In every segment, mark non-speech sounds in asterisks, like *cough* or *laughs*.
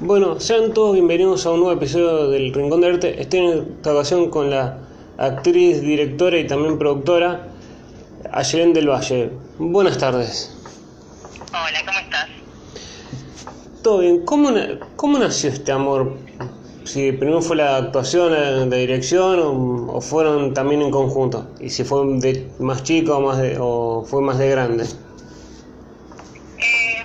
Bueno, sean todos bienvenidos a un nuevo episodio del Rincón de Arte. Estoy en esta ocasión con la actriz, directora y también productora Ayelen del Valle. Buenas tardes. Hola, ¿cómo estás? Todo bien. ¿Cómo, cómo nació este amor? Si primero fue la actuación, la dirección o, o fueron también en conjunto. Y si fue de más chico o, más de, o fue más de grande. Eh,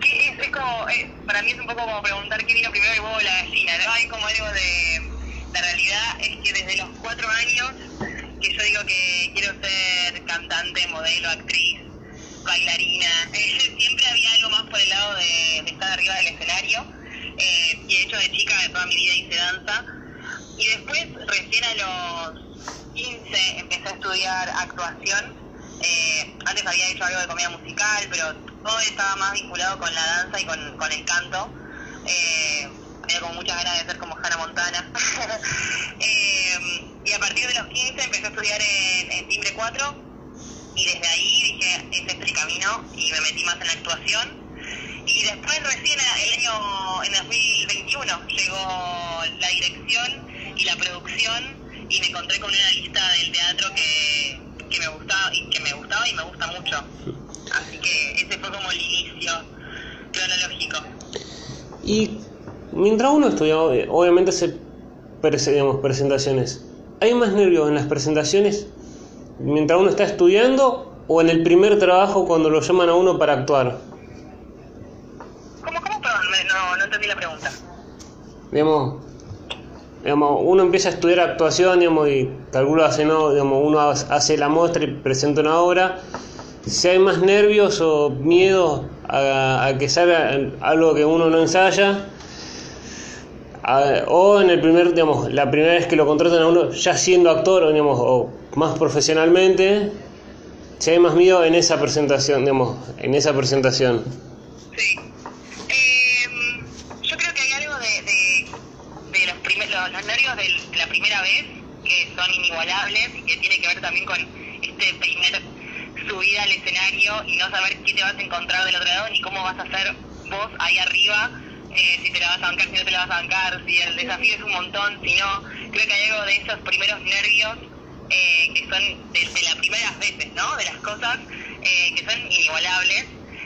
¿qué es, es como, eh, para mí es un poco como preguntar qué vino primero el huevo o la gallina, ¿no? Hay como algo de... La realidad es que desde los cuatro años que yo digo que quiero ser cantante, modelo, actriz, bailarina, *laughs* siempre había algo más por el lado de, de estar arriba del escenario. Eh, y de hecho de chica de toda mi vida hice danza. Y después, recién a los 15, empecé a estudiar actuación. Eh, antes había hecho algo de comedia musical, pero todo estaba más vinculado con la danza y con, con el canto. Eh, tenía como muchas ganas de ser como Hannah Montana. *laughs* Eh, y a partir de los 15 empecé a estudiar en, en Timbre 4 y desde ahí dije, ese es el camino y me metí más en la actuación. Y después recién el año, en 2021, llegó la dirección y la producción y me encontré con una lista del teatro que, que me gustaba y que me gustaba y me gusta mucho. Así que ese fue como el inicio cronológico. Y mientras uno estudia, ob- obviamente hace prese- digamos, presentaciones. ¿Hay más nervios en las presentaciones mientras uno está estudiando o en el primer trabajo cuando lo llaman a uno para actuar? ¿Cómo, cómo? No, no entendí la pregunta. Digamos, digamos, uno empieza a estudiar actuación digamos, y calcula hace no, digamos, uno ha- hace la muestra y presenta una obra. Si hay más nervios o miedo a, a que salga algo que uno no ensaya, a- o en el primer, digamos, la primera vez que lo contratan a uno ya siendo actor, digamos, o más profesionalmente, si hay más miedo en esa presentación, digamos, en esa presentación. Sí. Eh, yo creo que hay algo de, los, primer- los, nervios de la primera vez que son inigualables y que tiene que ver también con este primer subida al escenario y no saber qué te vas a encontrar del otro lado ni cómo vas a hacer vos ahí arriba, eh, si te la vas a bancar, si no te la vas a bancar, si el desafío es un montón, si no. Creo que hay algo de esos primeros nervios eh, que son de, las primeras veces, ¿no? De las cosas eh, que son inigualables.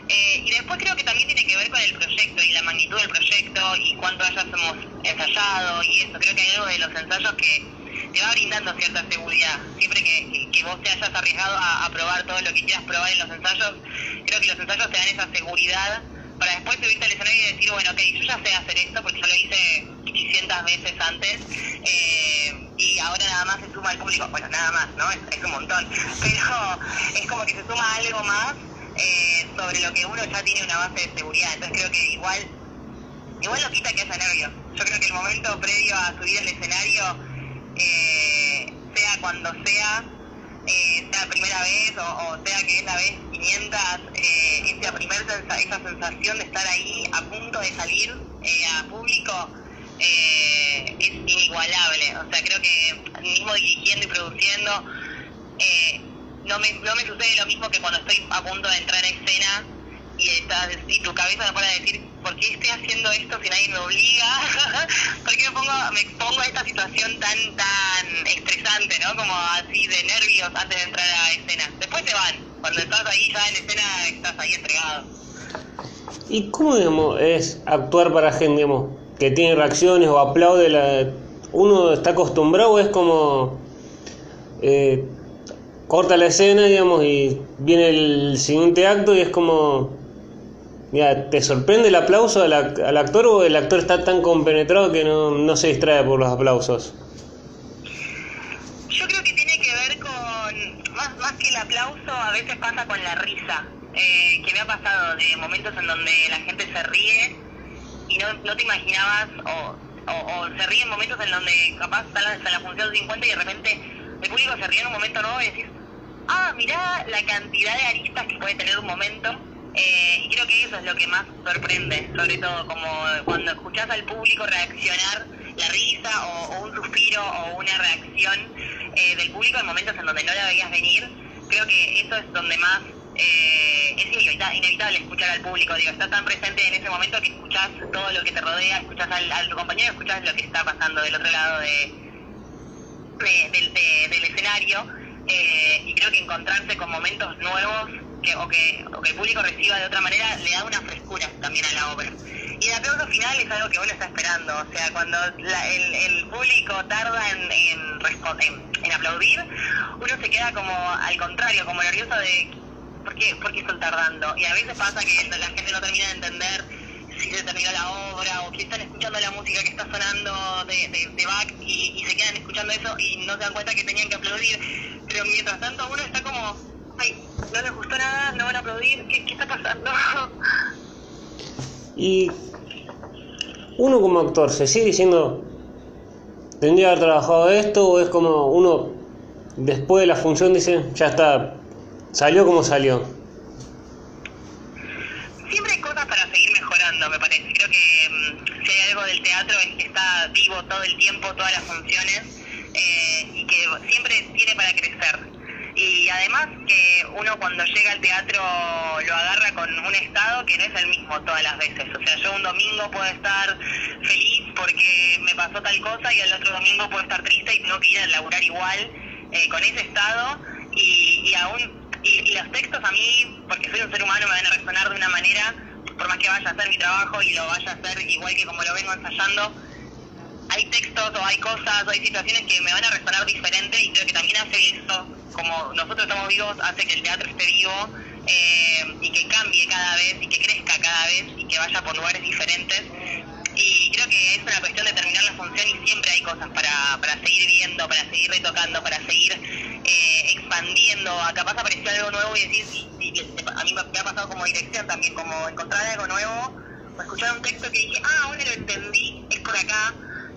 Eh, y después creo que también tiene que ver con el proyecto y la magnitud del proyecto y cuánto hayas hemos ensayado y eso. Creo que hay algo de los ensayos que te va brindando cierta seguridad. Siempre que, que- que vos te hayas arriesgado a, a probar todo lo que quieras probar en los ensayos, creo que los ensayos te dan esa seguridad para después subirte al escenario y decir, bueno, ok, yo ya sé hacer esto porque yo lo hice 800 veces antes eh, y ahora nada más se suma al público. Bueno, nada más, ¿no? Es, es un montón. *laughs* Pero es como que se suma algo más eh, sobre lo que uno ya tiene una base de seguridad. Entonces creo que igual igual no quita que haya nervios. Yo creo que el momento previo a subir al escenario, eh, sea cuando sea, eh, sea primera vez o, o sea que es la vez 500, eh, esa, primer sensa- esa sensación de estar ahí a punto de salir eh, a público eh, es inigualable. O sea, creo que mismo dirigiendo y produciendo, eh, no, me, no me sucede lo mismo que cuando estoy a punto de entrar a escena y, estás, y tu cabeza no para decir, ¿por qué estoy haciendo esto si nadie me obliga? *laughs* ¿Por qué me pongo, me expongo a esta situación tan tan estresante, ¿no? Como así de nervios antes de entrar a escena. Después se van. Cuando estás ahí ya en escena, estás ahí entregado. ¿Y cómo digamos, es actuar para gente digamos, que tiene reacciones o aplaude? La... ¿Uno está acostumbrado o es como eh, corta la escena digamos, y viene el siguiente acto y es como... Mira, ¿te sorprende el aplauso al, ac- al actor o el actor está tan compenetrado que no, no se distrae por los aplausos? Yo creo que tiene que ver con, más, más que el aplauso, a veces pasa con la risa. Eh, que me ha pasado de momentos en donde la gente se ríe y no, no te imaginabas, o, o, o se ríe en momentos en donde capaz está la, la función 50 y de repente el público se ríe en un momento nuevo y decís, ah, mirá la cantidad de aristas que puede tener un momento. Eh, y creo que eso es lo que más sorprende, sobre todo como cuando escuchás al público reaccionar, la risa o, un suspiro o una reacción eh, del público en momentos en donde no la veías venir, creo que eso es donde más eh, es inevitable, escuchar al público, digo, estás tan presente en ese momento que escuchás todo lo que te rodea, escuchás al, a tu compañero, escuchás lo que está pasando del otro lado de, del escenario, eh, y creo que encontrarse con momentos nuevos que, o, que, o que el público reciba de otra manera le da una frescura también a la obra. Y el aplauso final es algo que uno está esperando, o sea, cuando el, el, público tarda en, aplaudir, uno se queda como al contrario, como nervioso de ¿por qué, por qué están tardando? Y a veces pasa que la gente no termina de entender si se terminó la obra o que están escuchando la música que está sonando de, de, de Bach y, y, se quedan escuchando eso y no se dan cuenta que tenían que aplaudir. Pero mientras tanto uno está como, ay, no les gustó nada, no van a aplaudir, ¿qué, qué está pasando? Y uno como actor, ¿se sigue diciendo, tendría que haber trabajado esto o es como uno después de la función dice, ya está, salió como salió? Siempre hay cosas para seguir mejorando, me parece. Creo que um, si hay algo del teatro es que está vivo todo el tiempo, todas las funciones, eh, y que siempre tiene para crecer. Y además que uno cuando llega al teatro lo agarra con un estado que no es el mismo todas las veces. O sea, yo un domingo puedo estar feliz porque me pasó tal cosa y el otro domingo puedo estar triste y tengo que ir a laburar igual eh, con ese estado y, y aún y, y, los textos a mí, porque soy un ser humano, me van a resonar de una manera, por más que vaya a hacer mi trabajo y lo vaya a hacer igual que como lo vengo ensayando, hay textos o hay cosas o hay situaciones que me van a resonar diferente y creo que también hace eso, como nosotros estamos vivos, hace que el teatro esté vivo eh, y que cambie cada vez y que crezca cada vez y que vaya por lugares diferentes. Y creo que es una cuestión de terminar la función y siempre hay cosas para, para seguir viendo, para seguir retocando, para seguir eh, expandiendo. Capaz apareció algo nuevo y decir, y, y, a mí me ha pasado como dirección también, como encontrar algo nuevo o escuchar un texto que dije, ah, ahora lo entendí, es por acá.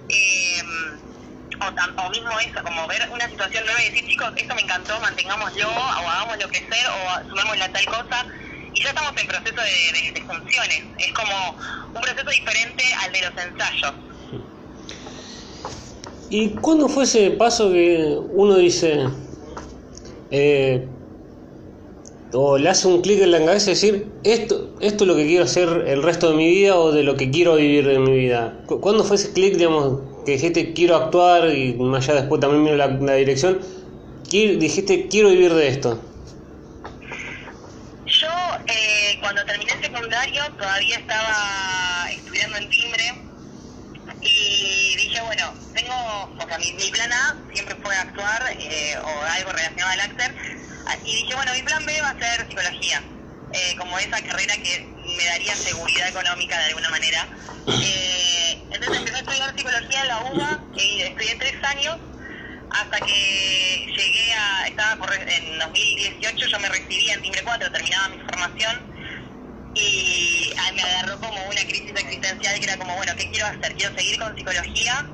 Eh, o, o, mismo eso, como ver una situación nueva y decir, chicos, esto me encantó, mantengámoslo, o hagámoslo crecer, o sumémosle a tal cosa. Y ya estamos en proceso de, de, de funciones. Es como un proceso diferente al de los ensayos. ¿Y cuándo fue ese paso que uno dice, eh, o le hace un clic en la cabeza y decir, esto, esto es lo que quiero hacer el resto de mi vida o de lo que quiero vivir de mi vida? ¿Cuándo fue ese clic, digamos, que dijiste quiero actuar y más allá después también miro la, dirección? dijiste quiero vivir de esto. Yo eh, cuando terminé el secundario todavía estaba estudiando en timbre y dije bueno tengo o sea mi, mi plan A siempre fue actuar eh, o algo relacionado al actor y dije bueno mi plan B va a ser psicología eh, como esa carrera que me daría seguridad económica de alguna manera eh, entonces empecé a estudiar psicología en la UBA y estudié tres años hasta que llegué a, estaba por, en 2018, yo me recibía en Timbre 4, terminaba mi formación y me agarró como una crisis existencial que era como, bueno, ¿qué quiero hacer? ¿Quiero seguir con psicología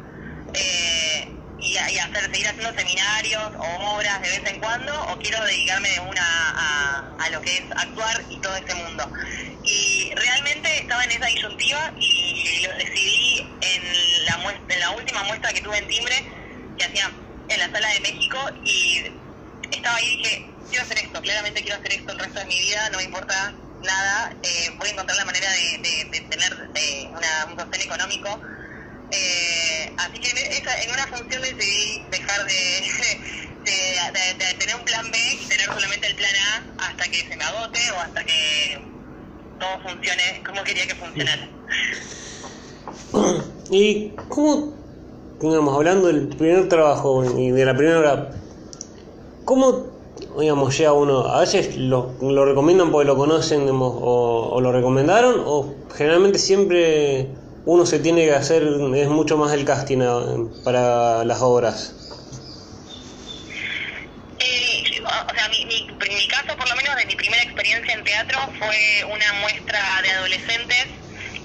eh, y, hacer, seguir haciendo seminarios o obras de vez en cuando o quiero dedicarme de una a, lo que es actuar y todo este mundo? Y realmente estaba en esa disyuntiva y lo decidí en la, en la última muestra que tuve en Timbre, que hacía en la sala de México y estaba ahí y dije, quiero hacer esto, claramente quiero hacer esto el resto de mi vida, no me importa nada, eh, voy a encontrar la manera de, tener de una, un sostén económico. Eh, así que en, una función decidí dejar *laughs* de, tener un plan B y tener solamente el plan A hasta que se me agote o hasta que todo funcione como quería que funcionara. *clears throat* ¿Y cómo digamos, hablando del primer trabajo y de la primera hora, ¿cómo, digamos, llega uno? A veces lo, lo recomiendan porque lo conocen o, lo recomendaron, o generalmente siempre uno se tiene que hacer, es mucho más el casting para las obras. Eh, o sea, mi, caso, por lo menos de mi primera experiencia en teatro, fue una muestra de adolescentes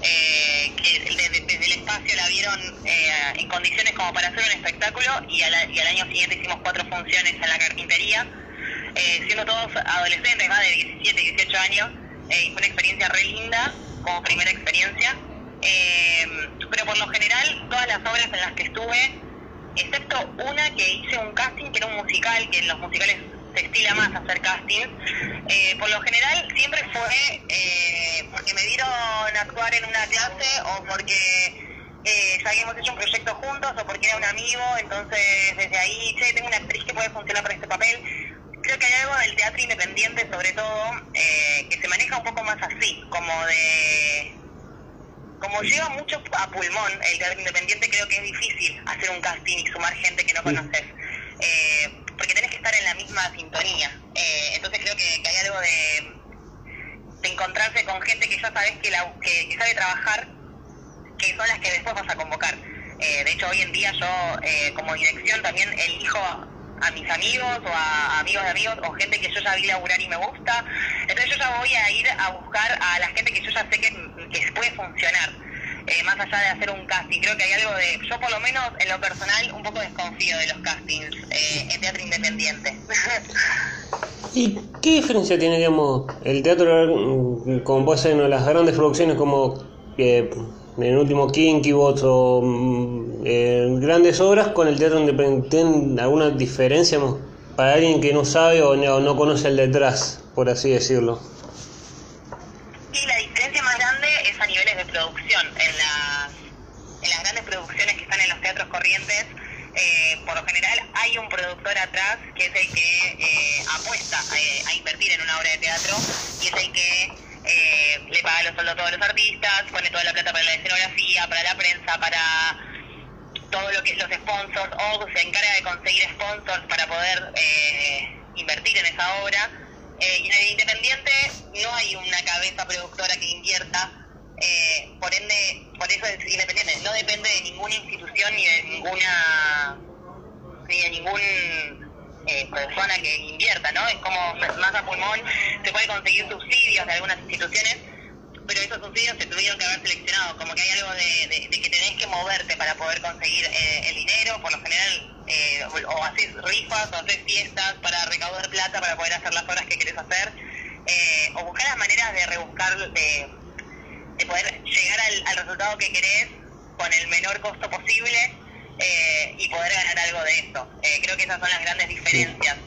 eh, que desde, desde, el espacio la vieron eh, en condiciones como para hacer un espectáculo y al, y al, año siguiente hicimos cuatro funciones en la carpintería, eh, siendo todos adolescentes, más de 17, 18 años, eh, y fue una experiencia re linda como primera experiencia. Eh, pero por lo general, todas las obras en las que estuve, excepto una que hice un casting que era un musical, que en los musicales se estila más hacer castings. Eh, por lo general siempre fue eh, porque me dieron actuar en una clase o porque eh, ya habíamos hecho un proyecto juntos o porque era un amigo, entonces desde ahí, che, tengo una actriz que puede funcionar para este papel. Creo que hay algo del teatro independiente, sobre todo, eh, que se maneja un poco más así, como de... Como lleva mucho a pulmón el teatro independiente, creo que es difícil hacer un casting y sumar gente que no conoces. Eh, porque tenés que estar en la misma sintonía. Eh, entonces creo que, que hay algo de, de encontrarse con gente que ya sabes que, la, que, que sabe trabajar que son las que después vas a convocar. Eh, de hecho, hoy en día yo, eh, como dirección, también elijo a mis amigos o a amigos de amigos o gente que yo ya vi laburar y me gusta. Entonces yo ya voy a ir a buscar a la gente que yo ya sé que, que puede funcionar. Eh, más allá de hacer un casting, creo que hay algo de, yo por lo menos en lo personal un poco desconfío de los castings eh, en teatro independiente. *laughs* ¿Y qué diferencia tiene, digamos, el teatro, mm, como puede ser en las grandes producciones como eh, el último Kinky Bots o mm, eh, grandes obras con el teatro independiente? ¿Tienen alguna diferencia para alguien que no sabe o no conoce el detrás, por así decirlo? Y la diferencia más grande es a niveles de producción. En las, grandes producciones que están en los teatros corrientes, eh, por lo general hay un productor atrás que es el que eh, apuesta a, a invertir en una obra de teatro y es el que eh, le paga los sueldos a todos los artistas, pone toda la plata para la escenografía, para la prensa, para todo lo que los sponsors, o se encarga de conseguir sponsors para poder eh, invertir en esa obra. Eh, y en el independiente no hay una cabeza productora que invierta, eh, por ende, por eso es independiente, no depende de ninguna institución ni de ninguna ni de ningún eh, persona que invierta, ¿no? Es como más a pulmón, se puede conseguir subsidios de algunas instituciones, pero esos subsidios se tuvieron que haber seleccionado, como que hay algo de, de, de que tenés que moverte para poder conseguir eh, el dinero, por lo general, eh, o, o haces rifas, o haces fiestas para recaudar plata para poder hacer las obras que querés hacer, eh, o buscar las maneras de rebuscar, de, de poder llegar al, al resultado que querés con el menor costo posible eh, y poder ganar algo de eso. Eh, creo que esas son las grandes diferencias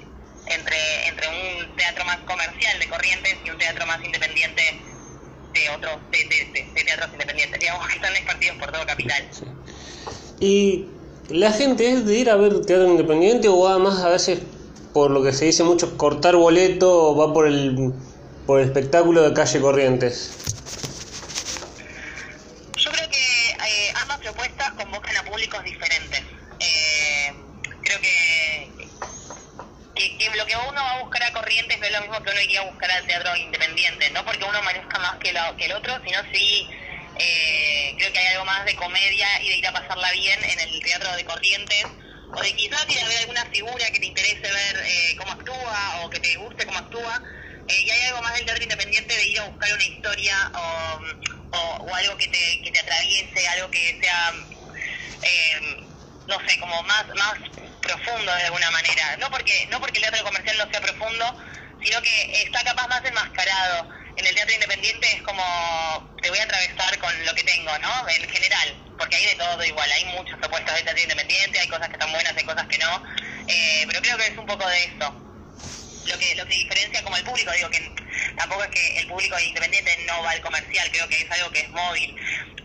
entre, entre un teatro más comercial de Corrientes y un teatro más independiente de otros de, de, de, de teatros independientes, digamos que están esparcidos por todo Capital. Sí. Y la gente es de ir a ver teatro independiente o va más a veces por lo que se dice mucho cortar boleto o va por el por el espectáculo de calle Corrientes. Yo creo que eh, ambas propuestas convocan a públicos diferentes. Eh, creo que, que, que lo que uno va a buscar a Corrientes no es lo mismo que uno iría a buscar al teatro independiente, no porque uno merezca más que, lo, que el otro, sino sí eh, creo que hay algo más de comedia y de ir a pasarla bien en el teatro de Corrientes, o de quizás ir a alguna figura que te interese ver eh, cómo actúa o que te guste cómo actúa. Eh, y hay algo más del teatro independiente de ir a buscar una historia o, o, o algo que te, que te atraviese, algo que sea, eh, no sé, como más, más profundo de alguna manera. No porque, no porque el teatro comercial no sea profundo, sino que está capaz más enmascarado. En el teatro independiente es como, te voy a atravesar con lo que tengo, ¿no? En general, porque hay de todo igual, hay muchas propuestas de teatro independiente, hay cosas que están buenas, hay cosas que no, eh, pero creo que es un poco de eso. Lo que lo que diferencia como el público digo que tampoco es que el público independiente no va al comercial creo que es algo que es móvil.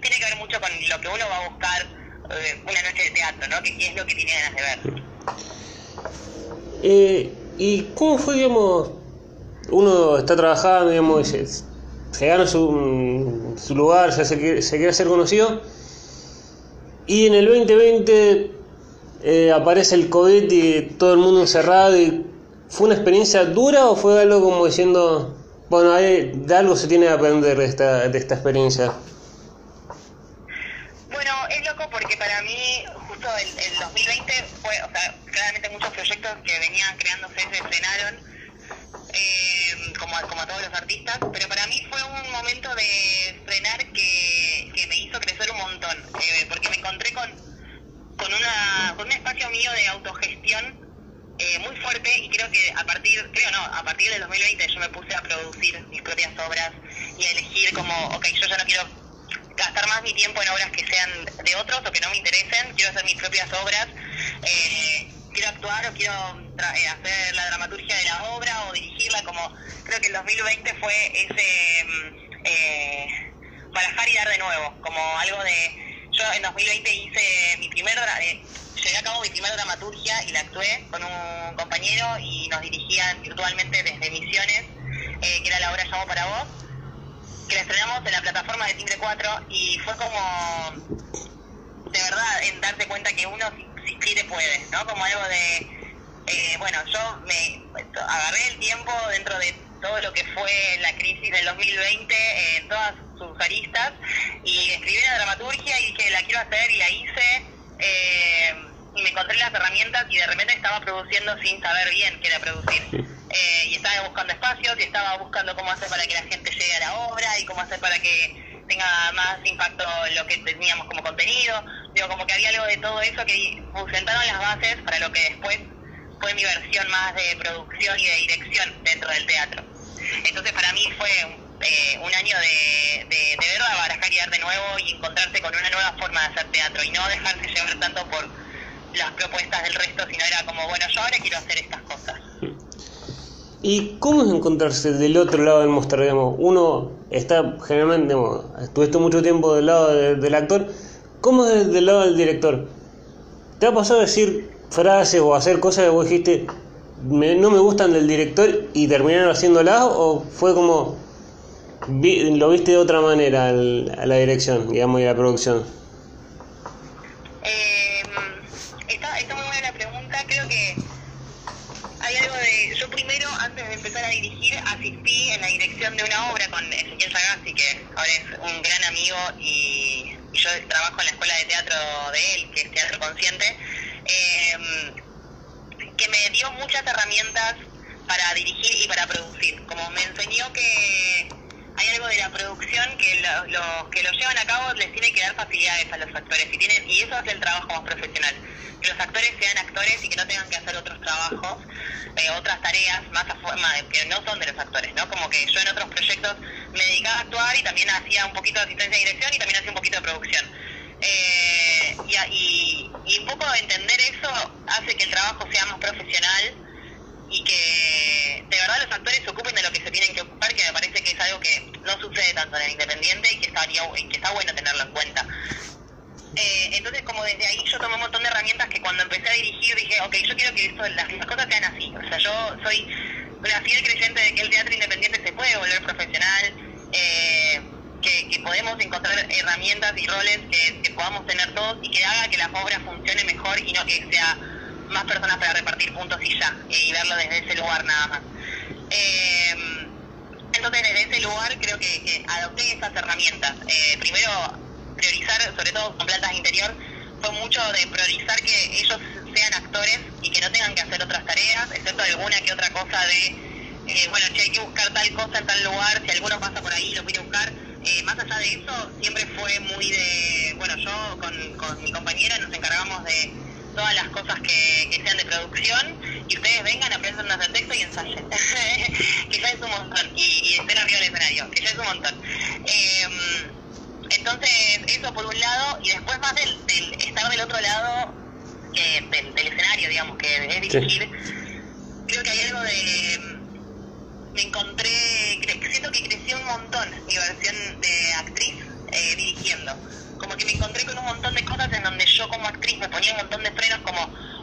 Tiene que ver mucho con lo que uno va a buscar eh, una noche de teatro no que qué es lo que tiene ganas de ver. Eh, ¿Y cómo fue, digamos, uno está trabajando, digamos, se, se gana su, lugar, se, hace, se quiere hacer conocido, y en el 2020 eh, aparece el COVID y todo el mundo encerrado, y ¿fue una experiencia dura o fue algo como diciendo, bueno, hay, de algo se tiene que aprender de esta, de esta experiencia? Bueno, es loco porque para mí justo el, el 2020 fue, o sea, claramente muchos proyectos que venían creándose se frenaron, eh, como, a todos los artistas, pero para mí fue un momento de frenar que, que me hizo crecer un montón, eh, porque me encontré con, con, una, con un espacio mío de autogestión eh, muy fuerte y creo que a partir, creo no, a partir del 2020 yo me puse a producir mis propias obras y a elegir como, ok, yo ya no quiero gastar más mi tiempo en obras que sean de otros o que no me interesen, quiero hacer mis propias obras, eh, quiero actuar o quiero hacer la dramaturgia de la obra o dirigirla, como creo que el 2020 fue ese mm, eh, barajar y dar de nuevo, como algo de, yo en 2020 hice mi primer, eh, llegué a cabo mi primera dramaturgia y la actué con un compañero y nos dirigían virtualmente desde Misiones, eh, que era la obra Llamo para vos, que la estrenamos en la plataforma de Timbre 4 y fue como, de verdad, en darte cuenta que uno si, quiere puede, ¿no? Como algo de, eh, bueno, yo me agarré el tiempo dentro de todo lo que fue la crisis del 2020 en todas sus aristas y escribí una dramaturgia y dije la quiero hacer y la hice eh, y me encontré las herramientas y de repente estaba produciendo sin saber bien qué era producir. Eh, y estaba buscando espacios y estaba buscando cómo hacer para que la gente llegue a la obra y cómo hacer para que tenga más impacto lo que teníamos como contenido. Digo, como que había algo de todo eso que sentaron las bases para lo que después fue mi versión más de producción y de dirección dentro del teatro. Entonces para mí fue eh, un año de, de, de verla barajar y dar de nuevo y encontrarse con una nueva forma de hacer teatro y no dejarse llevar tanto por las propuestas del resto, sino era como, bueno, yo ahora quiero hacer estas cosas. ¿Y cómo es encontrarse del otro lado del monstruo? Digamos? Uno está generalmente, digamos, estuviste mucho tiempo del lado del actor, ¿cómo es del lado del director? ¿Te ha pasado decir frases o hacer cosas que vos dijiste no me gustan del director y terminaron haciéndolas o fue como lo viste de otra manera a la dirección, digamos, y a la producción? Eh, está, muy buena la pregunta. Creo que hay algo de. Yo primero, antes de empezar a dirigir, asistí en la dirección de una obra con Ezequiel Sagasti, que ahora es un gran amigo y, yo trabajo en la escuela de teatro de él, que es Teatro Consciente. Eh, que me dio muchas herramientas para dirigir y para producir. Como me enseñó que hay algo de la producción que los que lo llevan a cabo les tiene que dar facilidades a los actores. Y tienen y eso hace el trabajo más profesional. Que los actores sean actores y que no tengan que hacer otros trabajos eh, otras tareas más de, que no son de los actores no como que yo en otros proyectos me dedicaba a actuar y también hacía un poquito de asistencia de dirección y también hacía un poquito de producción eh, y, y un poco entender eso hace que el trabajo sea más profesional y que de verdad los actores se ocupen de lo que se tienen que ocupar, que me parece que es algo que no sucede tanto en el independiente y que, estaría, que está bueno tenerlo en cuenta. Eh, entonces, como desde ahí yo tomé un montón de herramientas que cuando empecé a dirigir dije, ok, yo quiero que esto, las, cosas sean así. O sea, yo soy una fiel creyente de que el teatro independiente se puede volver profesional, eh, que, que, podemos encontrar herramientas y roles que, que podamos tener todos y que haga que la obra funcione mejor y no que sea más personas para repartir puntos y ya, y verlo desde ese lugar nada más. Eh, entonces desde ese lugar creo que, adopté esas herramientas. Eh, primero, priorizar, sobre todo con plantas de interior, fue mucho de priorizar que ellos sean actores y que no tengan que hacer otras tareas, excepto alguna que otra cosa de, eh, bueno, che, hay que buscar tal cosa en tal lugar, si alguno pasa por ahí lo quiere buscar. Eh, más allá de eso, siempre fue muy de, bueno, yo con, con mi compañera nos encargamos de todas las cosas que, que, sean de producción y ustedes vengan, aprendan hacer texto y ensayen. *laughs* que ya es un montón. Y, y estén arriba del escenario, que ya es un montón. Eh, entonces, eso por un lado, y después más del, del estar del otro lado eh, del, del, escenario, digamos, que es dirigir, sí. creo que hay algo de... Me encontré, siento que creció un montón mi versión de actriz eh, dirigiendo. Como que me encontré con un montón de cosas en donde yo como actriz me ponía un montón de frenos como,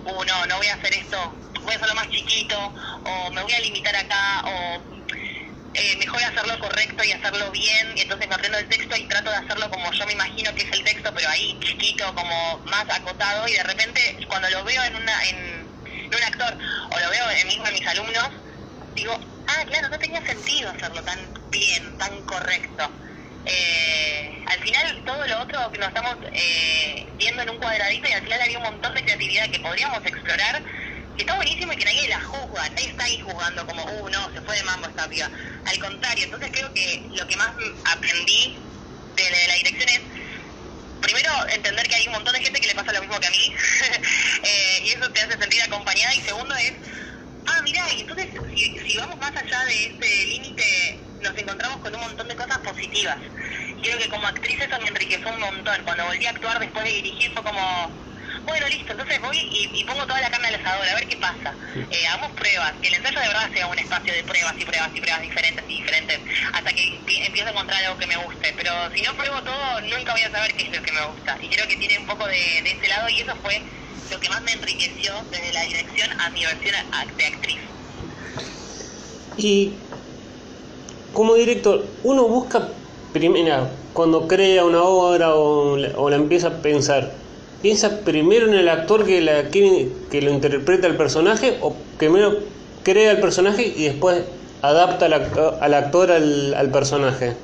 uh, no, no voy a hacer esto, voy a hacerlo más chiquito, o me voy a limitar acá, o eh, mejor hacerlo correcto y hacerlo bien, y entonces me aprendo el texto y trato de hacerlo como yo me imagino que es el texto, pero ahí chiquito, como más acotado, y de repente cuando lo veo en, una, en, en un actor, o lo veo en mismo en mis alumnos, digo, ah, claro, no tenía sentido hacerlo tan bien, tan correcto eh, al final todo lo otro que nos estamos eh, viendo en un cuadradito y al final había un montón de creatividad que podríamos explorar que está buenísimo y que nadie la juzga, nadie está ahí jugando como, uh, no, se fue de mambo esta piba. Al contrario, entonces creo que lo que más aprendí de la dirección es, primero, entender que hay un montón de gente que le pasa lo mismo que a mí, *laughs* eh, y eso te hace sentir acompañada, y segundo es, ah, mira, y entonces si, si vamos más allá de este límite nos encontramos con un montón de cosas positivas. Creo que como actriz eso me enriqueció un montón. Cuando volví a actuar después de dirigir fue como, bueno, listo, entonces voy y, y pongo toda la carne al asador, a ver qué pasa. Eh, hagamos pruebas, que el ensayo de verdad sea un espacio de pruebas y pruebas y pruebas diferentes y diferentes, hasta que empie- empiezo a encontrar algo que me guste. Pero si no pruebo todo, nunca voy a saber qué es lo que me gusta. Y creo que tiene un poco de, de ese lado y eso fue lo que más me enriqueció desde la dirección a mi versión de actriz. Y como director, uno busca primero, cuando crea una obra o, la- empieza a pensar, ¿piensa primero en el actor que, la, quiere- que lo interpreta el personaje o primero crea el personaje y después adapta al, acto- al actor al, al personaje?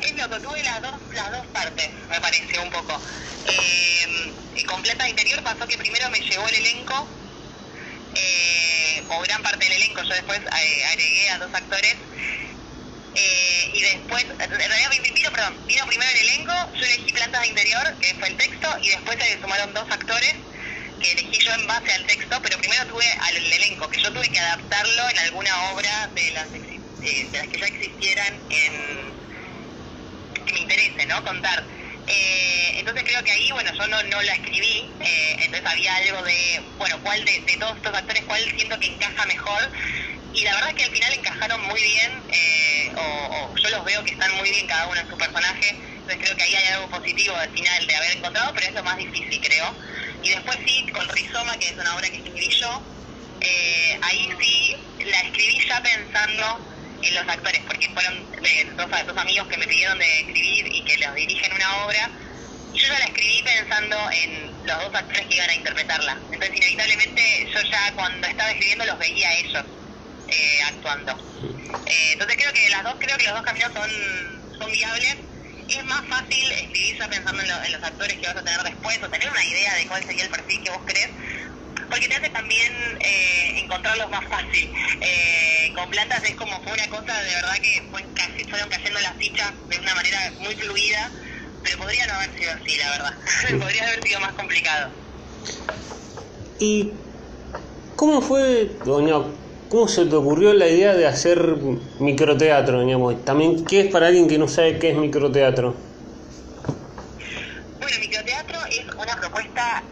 Es loco, tuve las dos, las dos partes, me pareció un poco. Eh, en Completa Interior pasó que primero me llegó el elenco, eh, o gran parte del elenco, yo después eh, agregué a dos actores, eh, y después, en realidad vino, perdón, vino primero el elenco, yo elegí Plantas de Interior, que fue el texto, y después se sumaron dos actores, que elegí yo en base al texto, pero primero tuve al elenco, que yo tuve que adaptarlo en alguna obra de las, exi- eh, de las que ya existieran en que me interese, ¿no? Contar. Eh, entonces creo que ahí, bueno, yo no, no la escribí, eh, entonces había algo de, bueno, cuál de, de todos estos actores, cuál siento que encaja mejor. Y la verdad es que al final encajaron muy bien, eh, o, o yo los veo que están muy bien cada uno en su personaje, entonces creo que ahí hay algo positivo al final de haber encontrado, pero es lo más difícil, creo. Y después sí, con Rizoma, que es una obra que escribí yo, eh, ahí sí la escribí ya pensando en los actores, porque fueron eh, dos, dos amigos que me pidieron de escribir y que los dirigen una obra. Y yo ya la escribí pensando en los dos actores que iban a interpretarla. Entonces, inevitablemente, yo ya cuando estaba escribiendo los veía a ellos eh, actuando. Eh, entonces, creo que las dos, creo que los dos caminos son, son viables. Es más fácil escribir ya pensando en los actores que vas a tener después o tener una idea de cuál sería el perfil que vos crees porque te hace también eh, encontrarlos más fácil. Eh, con plantas es como fue una cosa de verdad que fue fueron cayendo las fichas de una manera muy fluida, pero podría no haber sido así, la verdad. *laughs* podría haber sido más complicado. ¿Y cómo fue, doña, cómo se te ocurrió la idea de hacer microteatro, digamos? También, ¿qué es para alguien que no sabe qué es microteatro? Bueno, microteatro es una propuesta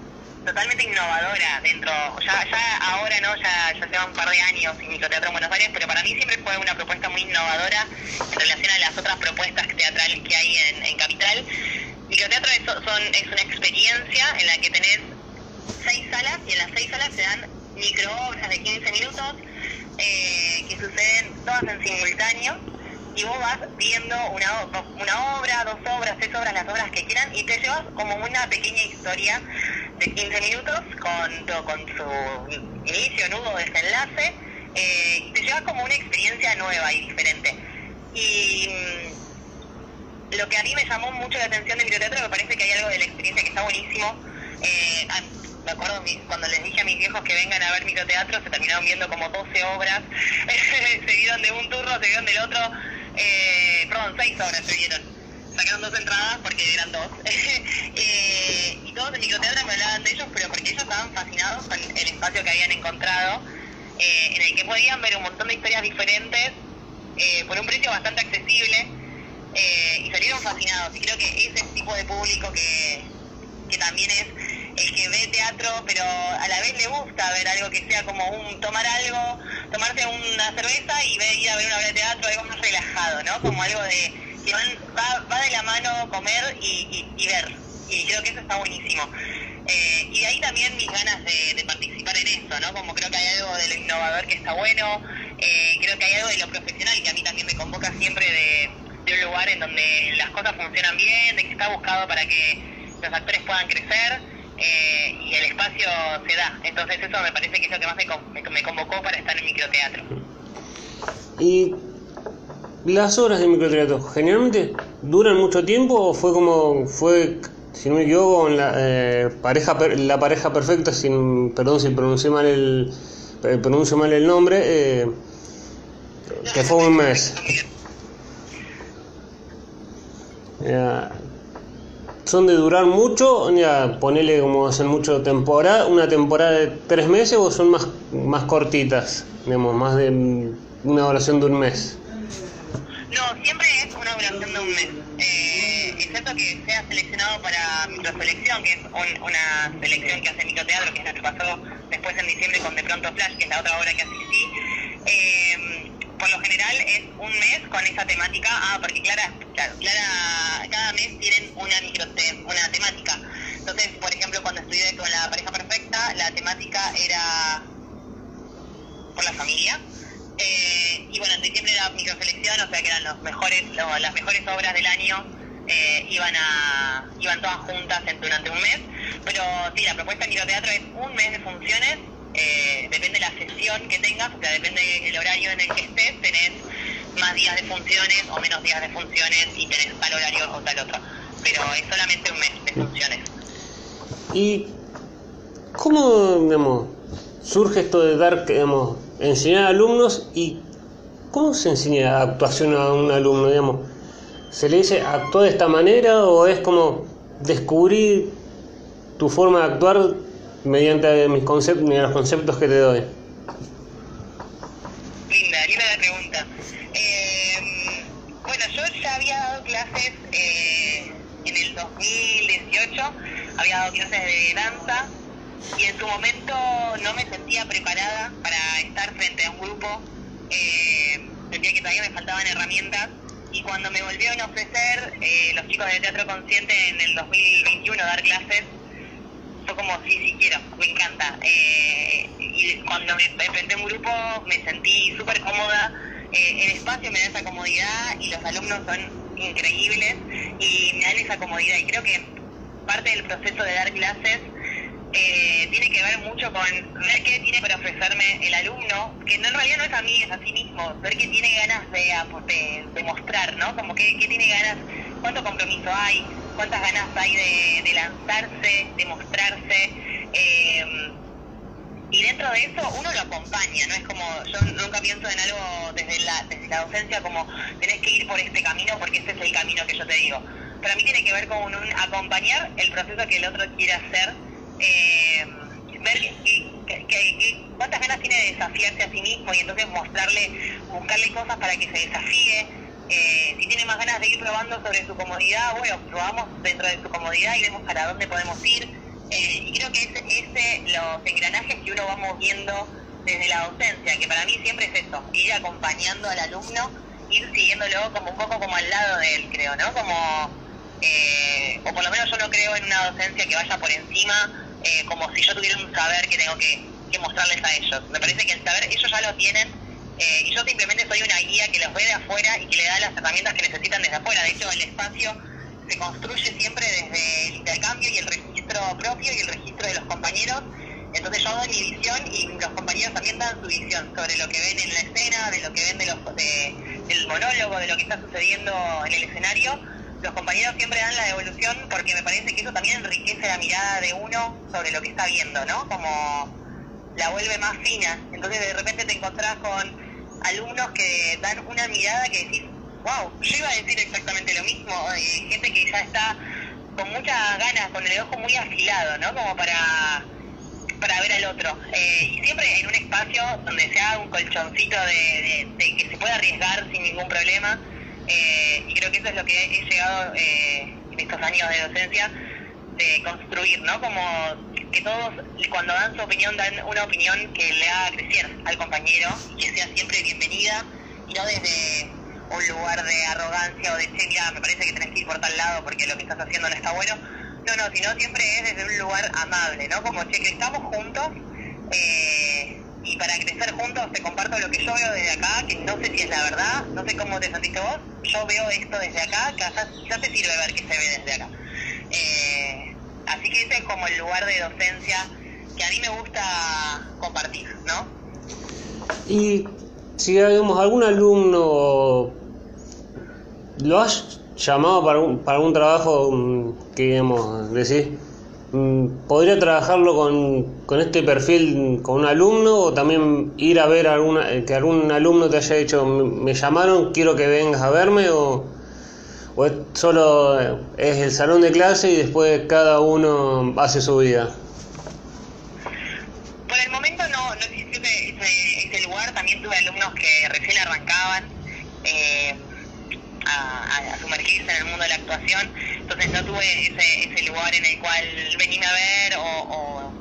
totalmente innovadora dentro, ya, ya ahora no, ya, ya lleva un par de años sin microteatro en Buenos Aires, pero para mí siempre fue una propuesta muy innovadora en relación a las otras propuestas teatrales que hay en, en Capital. Microteatro es, es una experiencia en la que tenés seis salas y en las seis salas se dan microobras de 15 minutos eh, que suceden todas en simultáneo y vos vas viendo una, una obra, dos obras, tres obras, las obras que quieran y te llevas como una pequeña historia de 15 minutos con, con su inicio, nudo, desenlace eh, te llevas como una experiencia nueva y diferente. Y mm, lo que a mí me llamó mucho la atención del microteatro me parece que hay algo de la experiencia que está buenísimo. Eh, me acuerdo cuando les dije a mis viejos que vengan a ver microteatro, se terminaron viendo como 12 obras, *laughs* se vieron de un turno, se vieron del otro, eh, perdón, 6 obras se vieron. Sacaron dos entradas porque eran dos. *laughs* Eh, y todos en microteatro me hablaban de ellos, pero porque ellos estaban fascinados con el espacio que habían encontrado, eh, en el que podían ver un montón de historias diferentes eh, por un precio bastante accesible eh, y salieron fascinados. Y creo que ese tipo de público que, que también es el que ve teatro, pero a la vez le gusta ver algo que sea como un tomar algo, tomarse una cerveza y ver, ir a ver una obra de teatro, algo más relajado, ¿no? Como algo de van- va, va de la mano comer y, y- y ver. Y creo que eso está buenísimo. Eh, y de ahí también mis ganas de, participar en eso, ¿no? Como creo que hay algo de lo innovador que está bueno, eh, creo que hay algo de lo profesional que a mí también me convoca siempre de, un lugar en donde las cosas funcionan bien, de que está buscado para que los actores puedan crecer eh, y el espacio se da. Entonces eso me parece que es lo que más me, me, me convocó para estar en microteatro. Y las obras de microteatro, ¿generalmente duran mucho tiempo o fue como, fue, si no me equivoco, en la, eh, pareja, la pareja perfecta, sin, perdón si pronuncié mal el, eh, pronuncio mal el nombre, eh, que fue un mes? ¿Son de durar mucho? Ya, ponele como hacen mucho temporada, una temporada de tres meses o son más, más cortitas, digamos, más de una duración de un mes. No, siempre es una duración de un mes. Eh, excepto que sea seleccionado para microselección, que es una selección que hace microteatro, que es la que pasó después en diciembre con De Pronto Flash, que es la otra obra que asistí, eh, por lo general es un mes con esa temática, ah, porque Clara, claro, Clara, cada mes tienen una micro una temática. Entonces, por ejemplo, cuando estudié con la pareja perfecta, la temática era por la familia. Eh, y bueno, en diciembre era microselección, o sea que eran los mejores, las mejores obras del año eh, iban a iban todas juntas durante un mes. Pero sí, la propuesta de microteatro es un mes de funciones, eh, depende de la sesión que tengas, o sea, depende del horario en el que estés, tenés más días de funciones o menos días de funciones y tenés tal horario o tal otro. Pero es solamente un mes de funciones. ¿Y cómo, digamos, surge esto de dar, digamos, enseñar a alumnos y cómo se enseña actuación a un alumno, digamos? ¿Se le dice actúa de esta manera o es como descubrir tu forma de actuar mediante mis conceptos, los conceptos que te doy? Linda, linda la pregunta. Eh, bueno, yo ya había dado clases eh, en el 2018, había dado clases de danza y en su momento no me sentía preparada para estar frente a un grupo, eh, sentía que todavía me faltaban herramientas. Y cuando me volvieron a ofrecer eh, los chicos de Teatro Consciente en el 2021 dar clases, fue como, sí, sí quiero, me encanta. Eh, y cuando me enfrenté a un grupo me sentí súper cómoda, eh, el espacio me da esa comodidad y los alumnos son increíbles y me dan esa comodidad. Y creo que parte del proceso de dar clases eh, tiene que ver mucho con ver qué tiene para ofrecerme el alumno, que no, en realidad no es a mí, es a sí mismo, ver qué tiene ganas de, de, mostrar, ¿no? Como qué, tiene ganas, cuánto compromiso hay, cuántas ganas hay de, lanzarse, de mostrarse. Eh, y dentro de eso uno lo acompaña, no es como, yo nunca pienso en algo desde la, desde la docencia como tenés que ir por este camino porque este es el camino que yo te digo. Para mí tiene que ver con un acompañar el proceso que el otro quiere hacer eh, ver que, cuántas ganas tiene de desafiarse a sí mismo y entonces mostrarle, buscarle cosas para que se desafíe. Eh, si tiene más ganas de ir probando sobre su comodidad, bueno, probamos dentro de su comodidad y vemos para dónde podemos ir. Eh, y creo que es ese los engranajes que uno va moviendo desde la docencia, que para mí siempre es eso, ir acompañando al alumno, ir siguiéndolo como un poco como al lado de él, creo, ¿no? Como, eh, o por lo menos yo no creo en una docencia que vaya por encima eh, como si yo tuviera un saber que tengo que, mostrarles a ellos. Me parece que el saber ellos ya lo tienen eh, y yo simplemente soy una guía que los ve de afuera y que le da las herramientas que necesitan desde afuera. De hecho, el espacio se construye siempre desde el intercambio y el registro propio y el registro de los compañeros. Entonces yo doy mi visión y los compañeros también dan su visión sobre lo que ven en la escena, de lo que ven de los, de, del monólogo, de lo que está sucediendo en el escenario los compañeros siempre dan la devolución porque me parece que eso también enriquece la mirada de uno sobre lo que está viendo, ¿no? Como la vuelve más fina. Entonces de repente te encontrás con alumnos que dan una mirada que decís, wow, yo iba a decir exactamente lo mismo, eh, gente que ya está con muchas ganas, con el ojo muy afilado, ¿no? Como para para ver al otro. Eh, y siempre en un espacio donde sea un colchoncito de, de que se pueda arriesgar sin ningún problema eh, y creo que eso es lo que he llegado eh, en estos años de docencia de construir, ¿no? Como que todos cuando dan su opinión dan una opinión que le haga crecer al compañero y que sea siempre bienvenida y no desde un lugar de arrogancia o de che, mira, me parece que tenés que ir por tal lado porque lo que estás haciendo no está bueno. No, no, sino siempre es desde un lugar amable, ¿no? Como che, que estamos juntos. Eh, y para crecer juntos te comparto lo que yo veo desde acá, que no sé si es la verdad, no sé cómo te sentiste vos, yo veo esto desde acá, que ya, te sirve ver que se ve desde acá. Eh, así que ese es como el lugar de docencia que a mí me gusta compartir, ¿no? Y si digamos, algún alumno lo has llamado para un, para un trabajo que digamos, Mm, ¿Podría trabajarlo con, este perfil con un alumno o también ir a ver alguna, eh, que algún alumno te haya dicho, me llamaron, quiero que vengas a verme o, o es solo eh, es el salón de clase y después cada uno hace su vida? Por el momento no, no existe ese, ese, lugar, también tuve alumnos que recién arrancaban. Eh, a, sumergirse en el mundo de la actuación Entonces no tuve ese, ese lugar en el cual venime a ver o,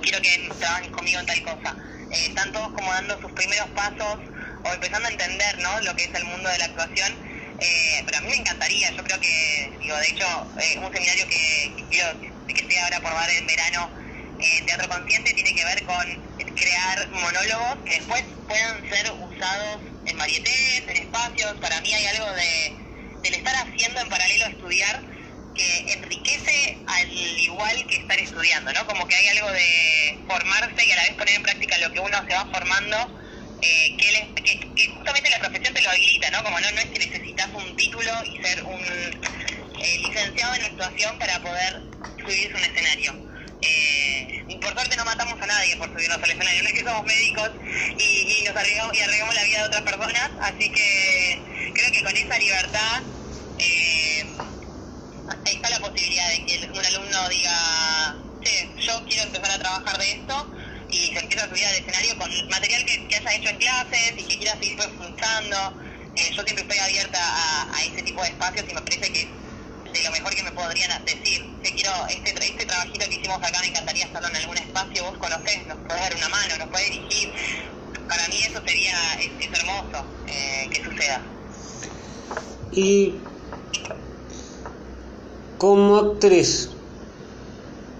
quiero que trabajes conmigo en tal cosa. Eh, están todos como dando sus primeros pasos o empezando a entender ¿no? lo que es el mundo de la actuación. Eh, pero a mí me encantaría, yo creo que, digo, de hecho, eh, un seminario que, que quiero que estoy ahora por dar en verano en Teatro Consciente tiene que ver con crear monólogos que después puedan ser usados en varietés, en espacios. Para mí hay algo de, del estar haciendo en paralelo a estudiar que enriquece al igual que estar estudiando, ¿no? Como que hay algo de formarse y a la vez poner en práctica lo que uno se va formando, eh, que, que, justamente la profesión te lo habilita, ¿no? Como no, no es que necesitas un título y ser un eh, licenciado en actuación para poder subirse un escenario. Eh, por suerte no matamos a nadie por subirnos al escenario, no es que somos médicos y, y nos arriesgamos, y arriesgamos la vida de otras personas, así que creo que con esa libertad está la posibilidad de que un alumno diga, sí, yo quiero empezar a trabajar de esto y se empieza a subir al escenario con material que, que haya hecho en clases y que quiera seguir profundizando. Eh, yo siempre estoy abierta a, ese tipo de espacios y me parece que de lo mejor que me podrían decir. Te quiero, este, este trabajito que hicimos acá me encantaría hacerlo en algún espacio, vos conocés, nos podés dar una mano, nos podés dirigir. Para mí eso sería, es, hermoso eh, que suceda. Y como actriz,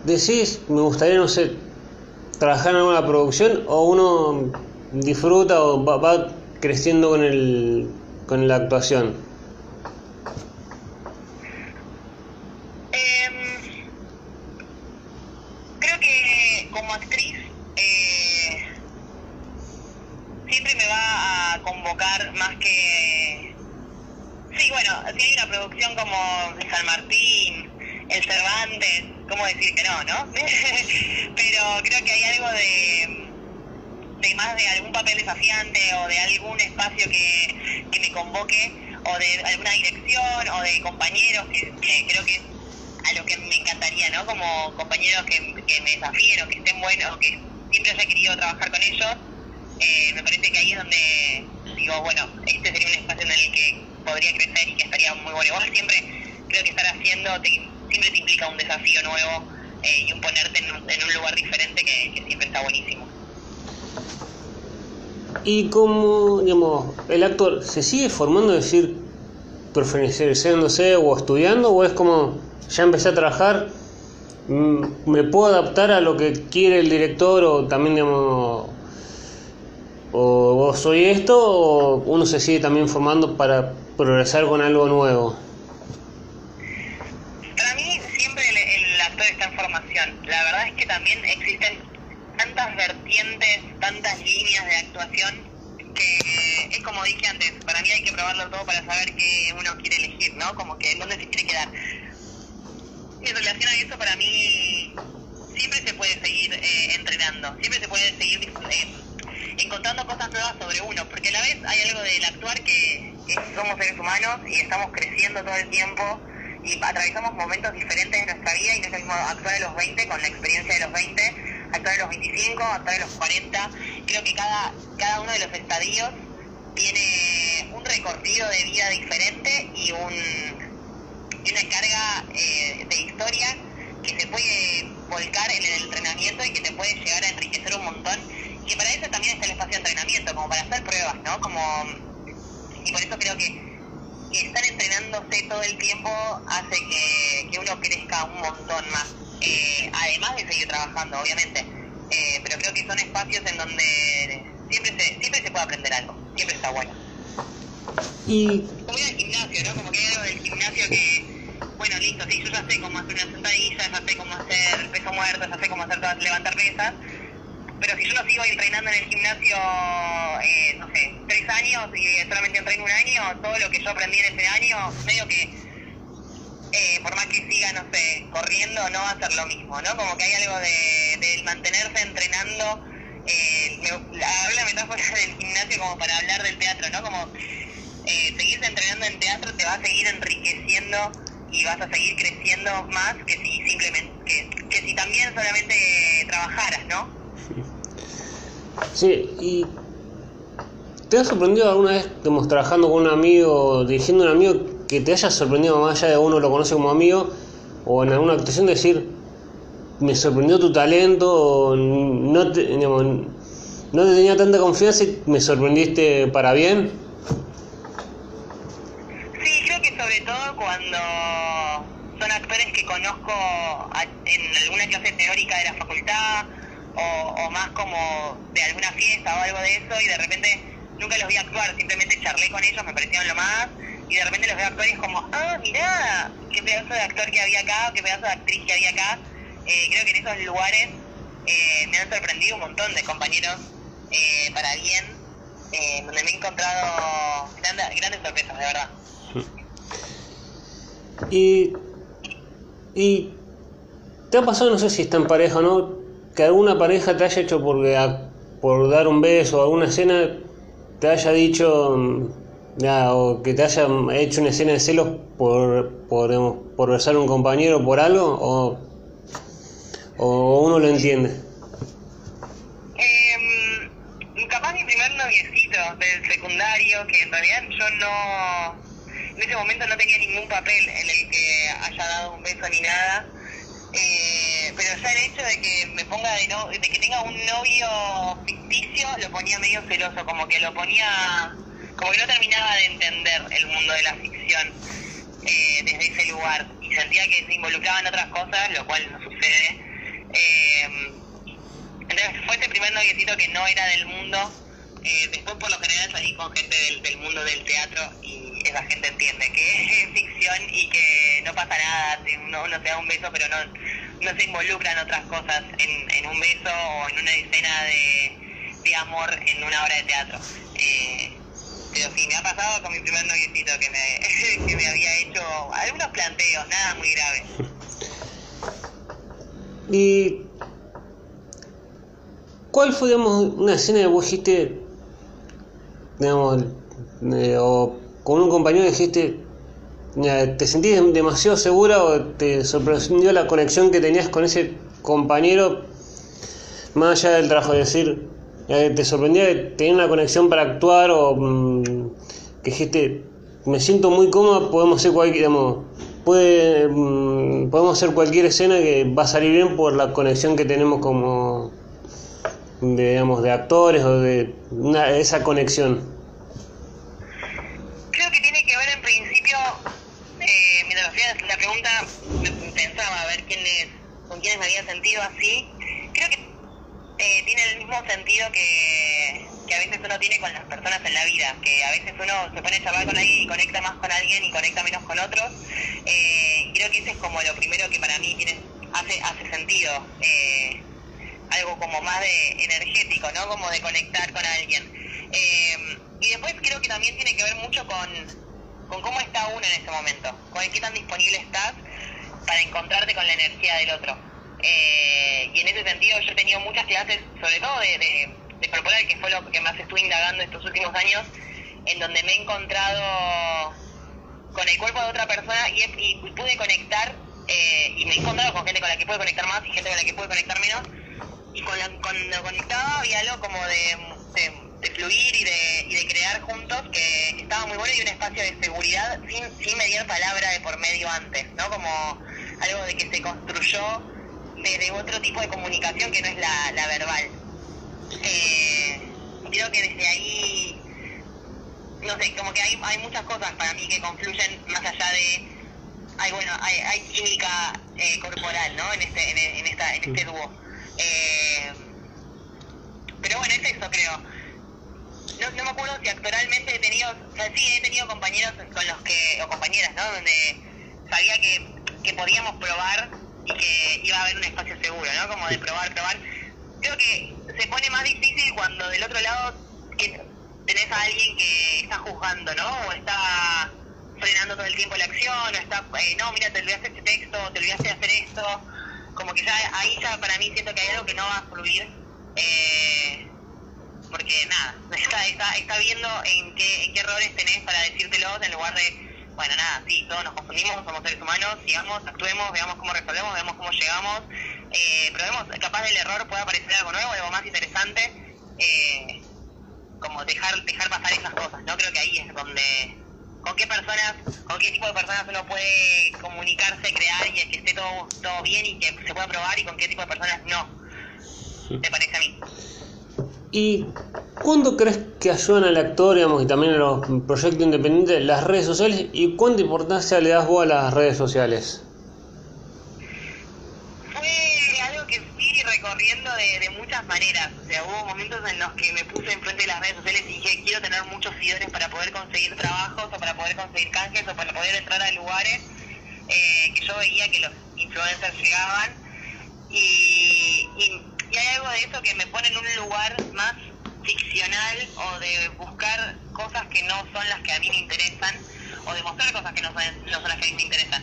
decís, me gustaría, no sé, trabajar en alguna producción o uno disfruta o va, va creciendo con el con la actuación? más que... Bueno, si hay una producción como San Martín, el Cervantes, ¿cómo decir que no, no? *laughs* Pero creo que hay algo de, de más de algún papel desafiante o de algún espacio que, que me convoque o de alguna dirección o de compañeros que, creo que es a lo que me encantaría, ¿no? Como compañeros que, que me desafíen o que estén buenos o que siempre haya querido trabajar con ellos. Eh, me parece que ahí es donde digo, bueno, este sería un espacio en el que podría crecer y que estaría muy bueno. Igual siempre creo que estar haciendo siempre te implica un desafío nuevo eh, y un ponerte en un, lugar diferente que, siempre está buenísimo. Y como, digamos, el actor se sigue formando, es decir, profesionalizándose o estudiando, o es como ya empecé a trabajar, mm, me puedo adaptar a lo que quiere el director o también, digamos, o, soy esto o uno se sigue también formando para progresar con algo nuevo? Para mí siempre el, actor está en formación. La verdad es que también existen tantas vertientes, tantas líneas de actuación que es como dije antes, para mí hay que probarlo todo para saber qué uno quiere elegir, ¿no? Como que dónde se quiere quedar. En relación a eso, para mí siempre se puede seguir eh, entrenando, siempre se puede seguir eh, encontrando cosas nuevas sobre uno, porque a la vez hay algo del actuar que somos seres humanos y estamos creciendo todo el tiempo y atravesamos momentos diferentes de nuestra vida y no es lo mismo actuar a los 20 con la experiencia de los 20, actuar a los 25, actuar a los 40. Creo que cada, cada uno de los estadios tiene un recorrido de vida diferente y, un, y una carga eh, de historia que se puede volcar en el entrenamiento y que te puede llegar a enriquecer un montón y para eso también está el espacio de entrenamiento, como para hacer pruebas, ¿no? Como, y por eso creo que, estar entrenándose todo el tiempo hace que, que uno crezca un montón más, eh, además de seguir trabajando, obviamente. Eh, pero creo que son espacios en donde siempre se, siempre se puede aprender algo, siempre está bueno. Y... Como ir al gimnasio, ¿no? Como que hay algo del gimnasio que, bueno, listo, sí, yo ya sé cómo hacer una sentadilla, ya sé cómo hacer peso muerto, ya sé cómo hacer todas, levantar pesas, pero si yo no sigo entrenando en el gimnasio, eh, no sé, tres años y solamente entreno un año, todo lo que yo aprendí en ese año, medio que, eh, por más que siga, no sé, corriendo, no va a ser lo mismo, ¿no? Como que hay algo de, mantenerse entrenando. Eh, hablo la metáfora del gimnasio como para hablar del teatro, ¿no? Como eh, seguirse entrenando en teatro te va a seguir enriqueciendo y vas a seguir creciendo más que si simplemente, que si también solamente trabajaras, ¿no? Sí, y ¿te has sorprendido alguna vez, estamos trabajando con un amigo, dirigiendo a un amigo, que te haya sorprendido más allá de uno lo conoce como amigo o en alguna actuación decir me sorprendió tu talento no te, no te tenía tanta confianza y me sorprendiste para bien sí creo que sobre todo cuando son actores que conozco en alguna clase teórica de la facultad o, más como de alguna fiesta o algo de eso y de repente nunca los vi actuar, simplemente charlé con ellos, me parecieron lo más, y de repente los veo actuar y es como, ah, mirá, qué pedazo de actor que había acá, qué pedazo de actriz que había acá. Eh, creo que en esos lugares eh, me han sorprendido un montón de compañeros eh, para bien, donde me he encontrado grandes, grandes sorpresas, de verdad. Y, y te ha pasado, no sé si está en pareja o no, que alguna pareja te haya hecho por, por dar un beso o alguna escena te haya dicho o que te haya hecho una escena de celos por, por, por besar a un compañero por algo o, o uno lo entiende? Eh, capaz mi primer noviecito del secundario, que en realidad yo no, en ese momento no tenía ningún papel en el que haya dado un beso ni nada. Eh, pero ya el hecho de que me ponga de, no, de que tenga un novio ficticio lo ponía medio celoso, como que lo ponía como que no terminaba de entender el mundo de la ficción eh, desde ese lugar y sentía que se involucraba en otras cosas, lo cual no sucede. Eh, entonces fue ese primer noviecito que no era del mundo. Eh, después por lo general salí con gente del, mundo del teatro y esa gente entiende que *laughs* es ficción y que no pasa nada, uno, uno se da un beso pero no, no se involucra en otras cosas, en, un beso o en una escena de, de amor en una obra de teatro. Eh, pero sí, me ha pasado con mi primer noviecito que me, *laughs* que me había hecho algunos planteos, nada muy grave. *laughs* ¿Y cuál fue, digamos, una escena que vos dijiste, digamos, eh, o con un compañero dijiste, te sentís demasiado segura o te sorprendió la conexión que tenías con ese compañero, más allá del trabajo de decir, ¿Te sorprendía tener una conexión para actuar o mm, que dijiste, me siento muy cómodo, podemos hacer cualquier, digamos, puede, mm, podemos hacer cualquier escena que va a salir bien por la conexión que tenemos como, de, digamos, de actores o de una, esa conexión? Creo que tiene que ver en principio, la pregunta, pensaba a ver quiénes, con quiénes me había sentido así. Creo que eh, tiene el mismo sentido que, que a veces uno tiene con las personas en la vida, que a veces uno se pone a charlar con alguien y conecta más con alguien y conecta menos con otros. Eh, creo que ese es como lo primero que para mí tiene, hace, hace sentido. Eh, algo como más de energético, ¿no? Como de conectar con alguien. Eh, y después creo que también tiene que ver mucho con, con cómo está uno en ese momento, con qué tan disponible estás para encontrarte con la energía del otro. Eh, y en ese sentido yo he tenido muchas clases, sobre todo de, de, corporal, que fue lo que más estuve indagando estos últimos años, en donde me he encontrado con el cuerpo de otra persona y, pude conectar, eh, y me he encontrado con gente con la que pude conectar más y gente con la que pude conectar menos, y con la, cuando conectaba había algo como de, de, fluir y de, y de crear juntos que estaba muy bueno y un espacio de seguridad sin, sin medir palabra de por medio antes, ¿no? Como algo de que se construyó de, otro tipo de comunicación que no es la, la verbal. Eh, creo que desde ahí, no sé, como que hay, hay muchas cosas para mí que confluyen más allá de, hay bueno, hay, hay química eh, corporal, ¿no? En este, en, esta, en este dúo. Eh, pero bueno, es eso creo. No, no me acuerdo si actualmente he tenido, o sea, sí he tenido compañeros con los que, o compañeras, ¿no? Donde sabía que, que podíamos probar y que iba a haber un espacio seguro, ¿no? Como de probar, probar. Creo que se pone más difícil cuando del otro lado tenés a alguien que está juzgando, ¿no? O está frenando todo el tiempo la acción, o está, eh, no, mira, te olvidaste este texto, te olvidaste de hacer esto. Como que ya ahí ya para mí siento que hay algo que no va a fluir. Eh, porque nada, está, está, está viendo en qué, en qué errores tenés para decírtelos en lugar de bueno, nada, sí, todos nos confundimos, somos seres humanos, sigamos, actuemos, veamos cómo resolvemos, veamos cómo llegamos, eh, probemos, capaz del error puede aparecer algo nuevo, algo más interesante, eh, como dejar dejar pasar esas cosas, ¿no? Creo que ahí es donde con qué personas, con qué tipo de personas uno puede comunicarse, crear y que esté todo, todo bien y que se pueda probar y con qué tipo de personas no. Me parece a mí. ¿Y cuándo crees que ayudan al actor digamos, y también a los proyectos independientes las redes sociales y cuánta importancia le das vos a las redes sociales? Fue algo que fui recorriendo de, muchas maneras. O sea, hubo momentos en los que me puse enfrente de las redes sociales y dije, quiero tener muchos seguidores para poder conseguir trabajos o para poder conseguir canjes o para poder entrar a lugares eh, que yo veía que los influencers llegaban. Y, y hay algo de eso que me pone en un lugar más ficcional o de buscar cosas que no son las que a mí me interesan o demostrar cosas que no son, no son las que a mí me interesan.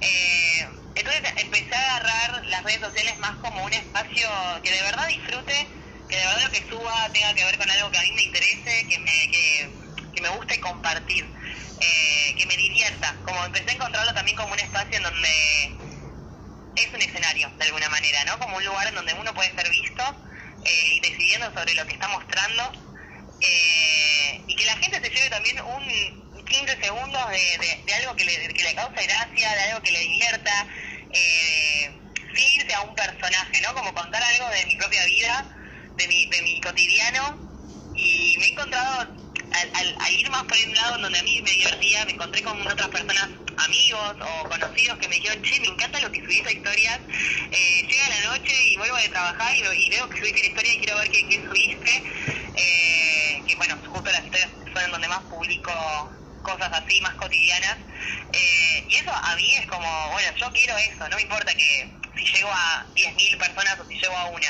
Eh, entonces empecé a agarrar las redes sociales más como un espacio que de verdad disfrute, que de verdad lo que suba tenga que ver con algo que a mí me interese, que me, que, que me guste compartir, eh, que me divierta. Como empecé a encontrarlo también como un espacio en donde es un escenario, de alguna manera, ¿no? Como un lugar en donde uno puede ser visto eh, y decidiendo sobre lo que está mostrando. Eh, y que la gente se lleve también un 15 segundos de, de, algo que le, que le cause gracia, de algo que le divierta, eh, irse a un personaje, ¿no? Como contar algo de mi propia vida, de mi, de mi cotidiano. Y me he encontrado, al, al, al ir más por un lado en donde a mí me divertía, me encontré con otras personas amigos o conocidos que me dijeron, che, me encanta lo que subís a historias, eh, llega la noche y vuelvo de trabajar y, veo que subiste la historia y quiero ver qué, qué subiste, eh, que bueno, justo las historias son en donde más publico cosas así, más cotidianas, eh, y eso a mí es como, bueno, yo quiero eso, no me importa que si llego a 10.000 personas o si llego a una,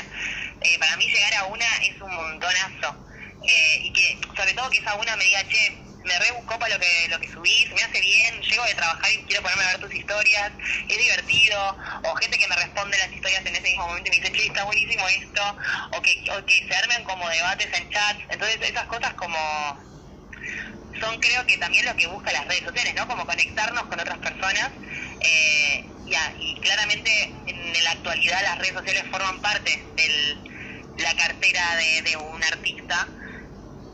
eh, para mí llegar a una es un montonazo, eh, y que sobre todo que esa una me diga, che, me rebuscó para lo que lo que subís, me hace bien, llego de trabajar y quiero ponerme a ver tus historias, es divertido, o gente que me responde las historias en ese mismo momento y me dice, che, está buenísimo esto, o que, o que se armen como debates en chats, entonces esas cosas como son creo que también lo que busca las redes sociales, ¿no? Como conectarnos con otras personas eh, y, a, y claramente en la actualidad las redes sociales forman parte de la cartera de un artista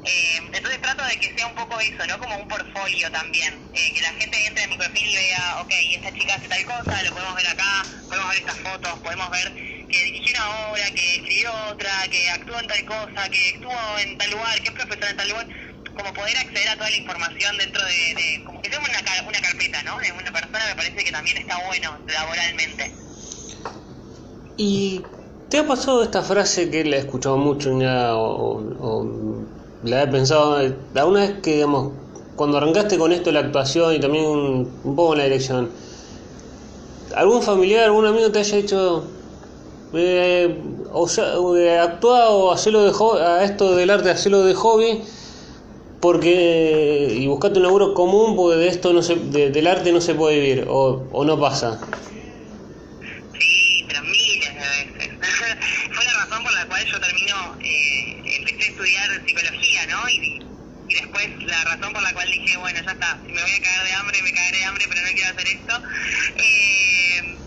eh, entonces trato de que sea un poco eso, ¿no? Como un portfolio también. Eh, que la gente entre en mi perfil y vea, ok, esta chica hace tal cosa, lo podemos ver acá, podemos ver estas fotos, podemos ver que dirigió una obra, que escribió otra, que actuó en tal cosa, que estuvo en tal lugar, que es profesor en tal lugar. Como poder acceder a toda la información dentro de, como que sea una, una carpeta, ¿no? De una persona me parece que también está bueno laboralmente. ¿Y te ha pasado esta frase que la he escuchado mucho o, o la he pensado, la una vez que, digamos, cuando arrancaste con esto, la actuación y también un, poco en la dirección, ¿algún familiar, algún amigo te haya dicho, eh, o sea, eh, actúa o hacerlo de a esto del arte, hacerlo de hobby, porque, y buscate un laburo común, porque de esto no se, de, del arte no se puede vivir, o, o no pasa? Sí, pero miles de veces. Fue la razón por la cual yo termino, eh, empecé a estudiar psicología, ¿no? Y, y después la razón por la cual dije, bueno, ya está, si me voy a cagar de hambre, me cagaré de hambre, pero no quiero hacer esto. Eh,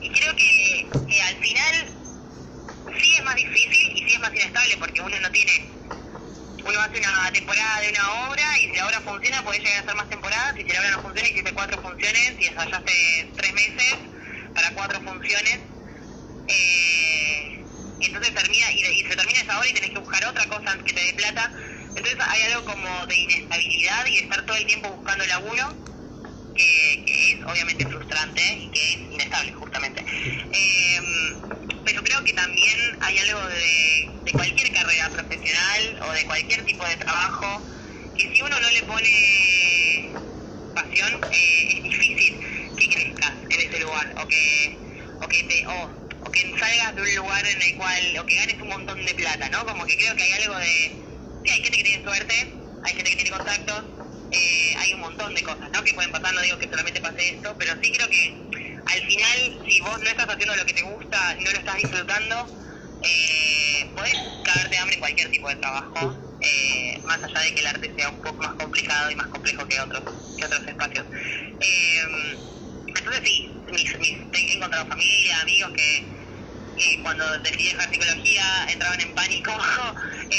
y creo que, que al final sí es más difícil y sí es más inestable porque uno no tiene uno hace una temporada de una obra y si la obra funciona puede llegar a hacer más temporadas y si la obra no funciona hiciste cuatro funciones y ensayaste tres meses para cuatro funciones eh, y entonces termina y, y, se termina esa obra y tenés que buscar otra cosa que te dé plata hay algo como de inestabilidad y estar todo el tiempo buscando laburo que, que es obviamente frustrante y que es inestable justamente. Eh, pero creo que también hay algo de, cualquier carrera profesional o de cualquier tipo de trabajo que si uno no le pone pasión eh, es difícil que crezcas en ese lugar o que o que te o, que salgas de un lugar en el cual o que ganes un montón de plata no como que creo que hay algo de hay gente que tiene suerte hay gente que tiene contactos eh, hay un montón de cosas no que pueden pasar no digo que solamente pase esto pero sí creo que al final, si vos no estás haciendo lo que te gusta, no lo estás disfrutando, eh, podés cagarte de hambre en cualquier tipo de trabajo, eh, más allá de que el arte sea un poco más complicado y más complejo que otros, que otros espacios. Eh, entonces sí, mis, mis, he encontrado familia, amigos que, que cuando decidí dejar psicología entraban en pánico *laughs*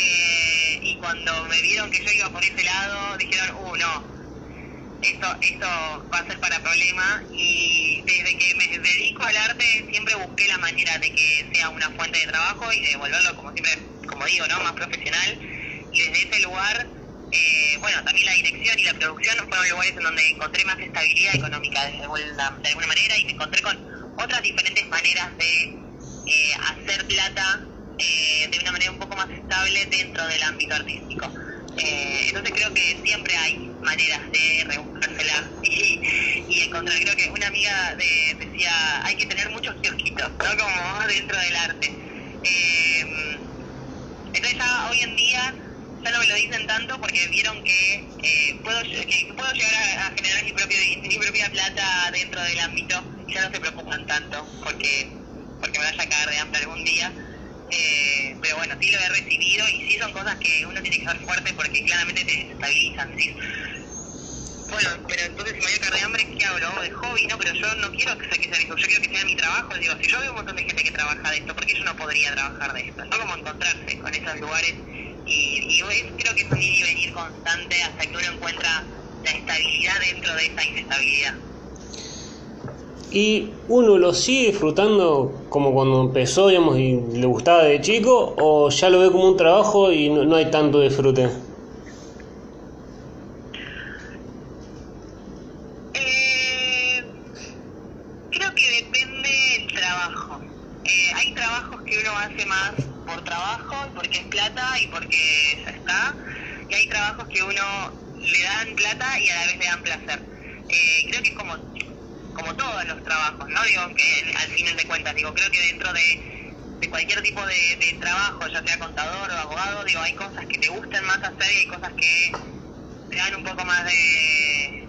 y cuando me vieron que yo iba por ese lado dijeron, uh, no, eso, eso va a ser para problema y desde que me dedico al arte siempre busqué la manera de que sea una fuente de trabajo y de volverlo, como siempre, como digo, ¿no? más profesional. Y desde ese lugar, eh, bueno, también la dirección y la producción fueron lugares en donde encontré más estabilidad económica de, de alguna manera y me encontré con otras diferentes maneras de eh, plata eh, de una manera un poco más estable dentro del ámbito artístico. Eh, entonces creo que siempre hay maneras de rebuscársela *laughs* y, y encontrar. Creo que una amiga de, decía, hay que tener muchos kiosquitos, ¿no? Como *laughs* dentro del arte. Eh, entonces ya hoy en día ya no me lo dicen tanto porque vieron que, eh, puedo, que puedo llegar a, generar mi, propio, mi propia plata dentro del ámbito y ya no se preocupan tanto porque, porque me vaya a caer de hambre algún día. Eh, pero bueno, sí lo he recibido y sí son cosas que uno tiene que ser fuerte porque claramente te desestabilizan. ¿sí? Bueno, pero entonces si me voy a caer de hambre, ¿qué hago? Lo hago de hobby, ¿no? Pero yo no quiero que sea, que sea hobby, yo quiero que sea mi trabajo. Digo, si yo veo un montón de gente que trabaja de esto, ¿por qué yo no podría trabajar de esto? ¿No? Como encontrarse con esos lugares y, y creo que es un ir y venir constante hasta que uno encuentra la estabilidad dentro de esa inestabilidad. ¿Y uno lo sigue disfrutando como cuando empezó, digamos, y le gustaba de chico, o ya lo ve como un trabajo y no, no hay tanto disfrute? Eh, creo que depende del trabajo. Eh, hay trabajos que uno hace más por trabajo, porque es plata y porque ya está, y hay trabajos que uno le dan plata y a la vez le dan placer. Eh, creo que es como como todos los trabajos, ¿no? Digo, que al final de cuentas, digo, creo que dentro de, cualquier tipo de, de, trabajo, ya sea contador o abogado, digo, hay cosas que te gustan más hacer y hay cosas que te dan un poco más de,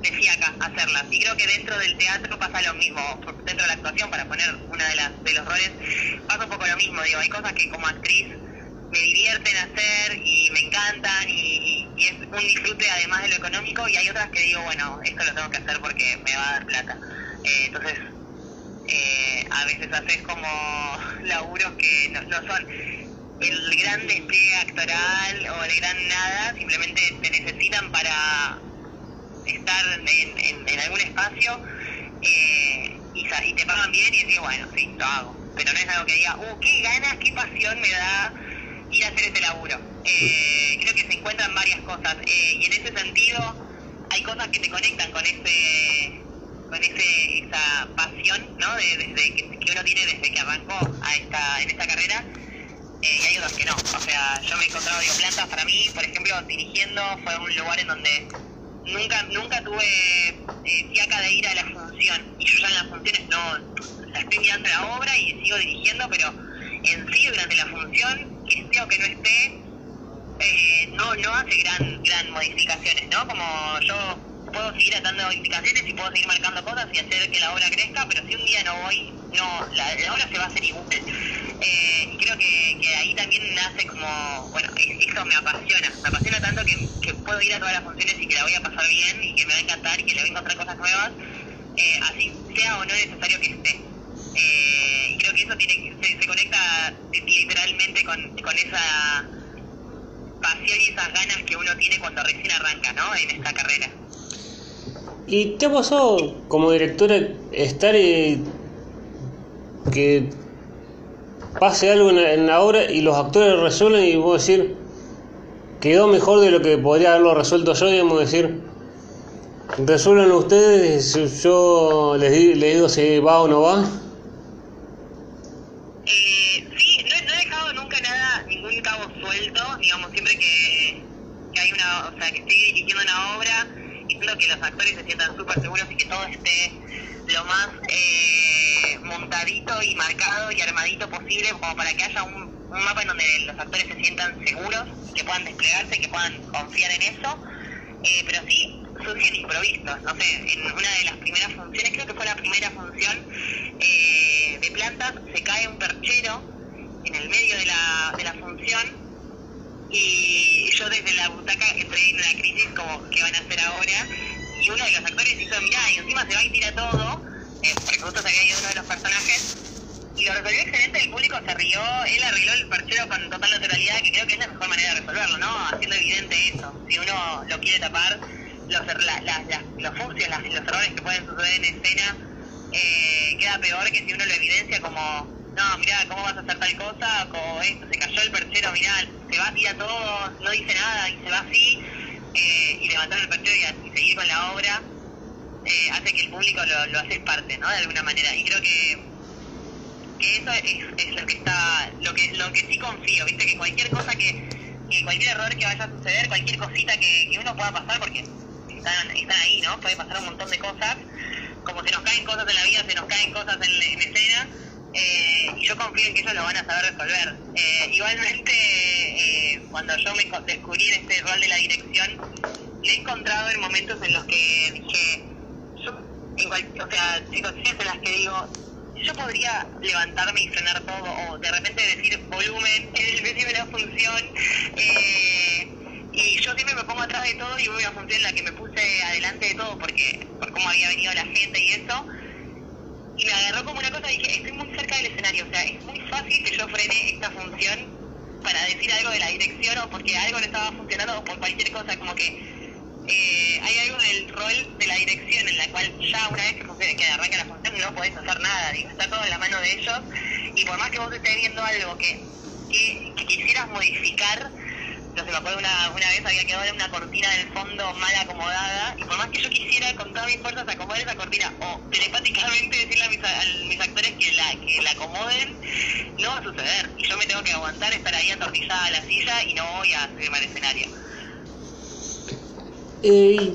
de fiaca hacerlas. Y creo que dentro del teatro pasa lo mismo, dentro de la actuación, para poner una de las de los roles, pasa un poco lo mismo, digo, hay cosas que como actriz me divierten hacer y me encantan y, y, es un disfrute además de lo económico y hay otras que digo, bueno, esto lo tengo que hacer porque me va a dar plata. Eh, entonces, eh, a veces haces como *laughs* laburos que no, no, son el gran despliegue actoral o el gran nada, simplemente te necesitan para estar en, en, algún espacio eh, y, y te pagan bien y decís, bueno, sí, lo hago. Pero no es algo que diga, uh, qué ganas, qué pasión me da ir a hacer ese laburo. Eh, creo que se encuentran varias cosas eh, y en ese sentido hay cosas que te conectan con ese con ese esa pasión ¿no? de, desde que, uno tiene desde que arrancó a esta en esta carrera eh, y hay otras que no. O sea, yo me he encontrado digo, plantas para mí, por ejemplo, dirigiendo fue un lugar en donde nunca nunca tuve eh, fiaca de ir a la función y yo ya en las funciones no la estoy mirando la obra y sigo dirigiendo, pero en sí durante la función que esté o que no esté, eh, no, no hace gran, gran modificaciones, ¿no? Como yo puedo seguir atando indicaciones y puedo seguir marcando cosas y hacer que la obra crezca, pero si un día no voy, no, la, la obra se va a hacer igual. Eh, y creo que, que ahí también nace como, bueno, eso me apasiona, me apasiona tanto que, que puedo ir a todas las funciones y que la voy a pasar bien y que me va a encantar y que le voy a encontrar cosas nuevas, eh, así sea o no necesario que esté. Eh, creo que eso tiene se, se conecta literalmente con, esa pasión y esas ganas que uno tiene cuando recién arranca, ¿no? En esta carrera. ¿Y te ha pasado como directora estar eh, que pase algo en la, en obra y los actores resuelven y vos decir quedó mejor de lo que podría haberlo resuelto yo, digamos decir resuelven ustedes, yo les digo si va o no va? Eh, sí, no, no, he dejado nunca nada, ningún cabo suelto, digamos, siempre que, que que estoy dirigiendo una obra y quiero que los actores se sientan súper seguros y que todo esté lo más eh, montadito y marcado y armadito posible como para que haya un, mapa en donde los actores se sientan seguros, que puedan desplegarse, que puedan confiar en eso. Eh, pero sí surgen improvistos, no sé, en una de las primeras funciones, creo que fue la primera función eh, de plantas, se cae un perchero en el medio de la, de la función y yo desde la butaca entré en una crisis como qué van a hacer ahora y uno de los actores hizo mirá y encima se va y tira todo eh, porque justo se había ido uno de los personajes y lo resolvió excelente, el público se rió, él arregló el perchero con total naturalidad, que creo que es la mejor manera de resolverlo, ¿no? Haciendo evidente eso. Si uno lo quiere tapar, los, la, la, la- los fucsios, las- los errores que pueden suceder en escena, eh, queda peor que si uno lo evidencia como, no, mirá, ¿cómo vas a hacer tal cosa? Como esto, se cayó el perchero, mirá, se va a todo, no dice nada y se va así, eh, y levantar el perchero y, y seguir con la obra, eh, hace que el público lo, lo hace parte, ¿no? De alguna manera. Y creo que que eso es, es lo que está lo que lo que sí confío viste que cualquier cosa que, que cualquier error que vaya a suceder cualquier cosita que, que uno pueda pasar porque están, están ahí no puede pasar un montón de cosas como se nos caen cosas en la vida se nos caen cosas en escena eh, y yo confío en que ellos lo van a saber resolver. Eh, igualmente eh, cuando yo me descubrí en este rol de la dirección le he encontrado en momentos en los que dije yo o sea, situaciones en las que digo, yo podría levantarme y frenar todo, o de repente decir volumen, *laughs* decirme la función, eh, y yo siempre me pongo atrás de todo y voy a una función en la que me puse adelante de todo, porque por cómo había venido la gente y eso, y me agarró como una cosa dije, estoy muy cerca del escenario, o sea, es muy fácil que yo frene esta función para decir algo de la dirección o porque algo no estaba funcionando o por cualquier cosa, como que eh, hay algo del rol de la dirección en la cual ya una vez que, que arranca la función no podés hacer nada, digo, está todo en la mano de ellos. Y por más que vos estés viendo algo que quisieras modificar, sé, me acuerdo una, una vez había quedado una cortina del fondo mal acomodada y por más que yo quisiera con todas mis fuerzas acomodar esa cortina o telepáticamente decirle a mis, a mis actores que la, que la acomoden, no va a suceder y yo me tengo que aguantar estar ahí atornillada a la silla y no voy a subirme al escenario. Eh,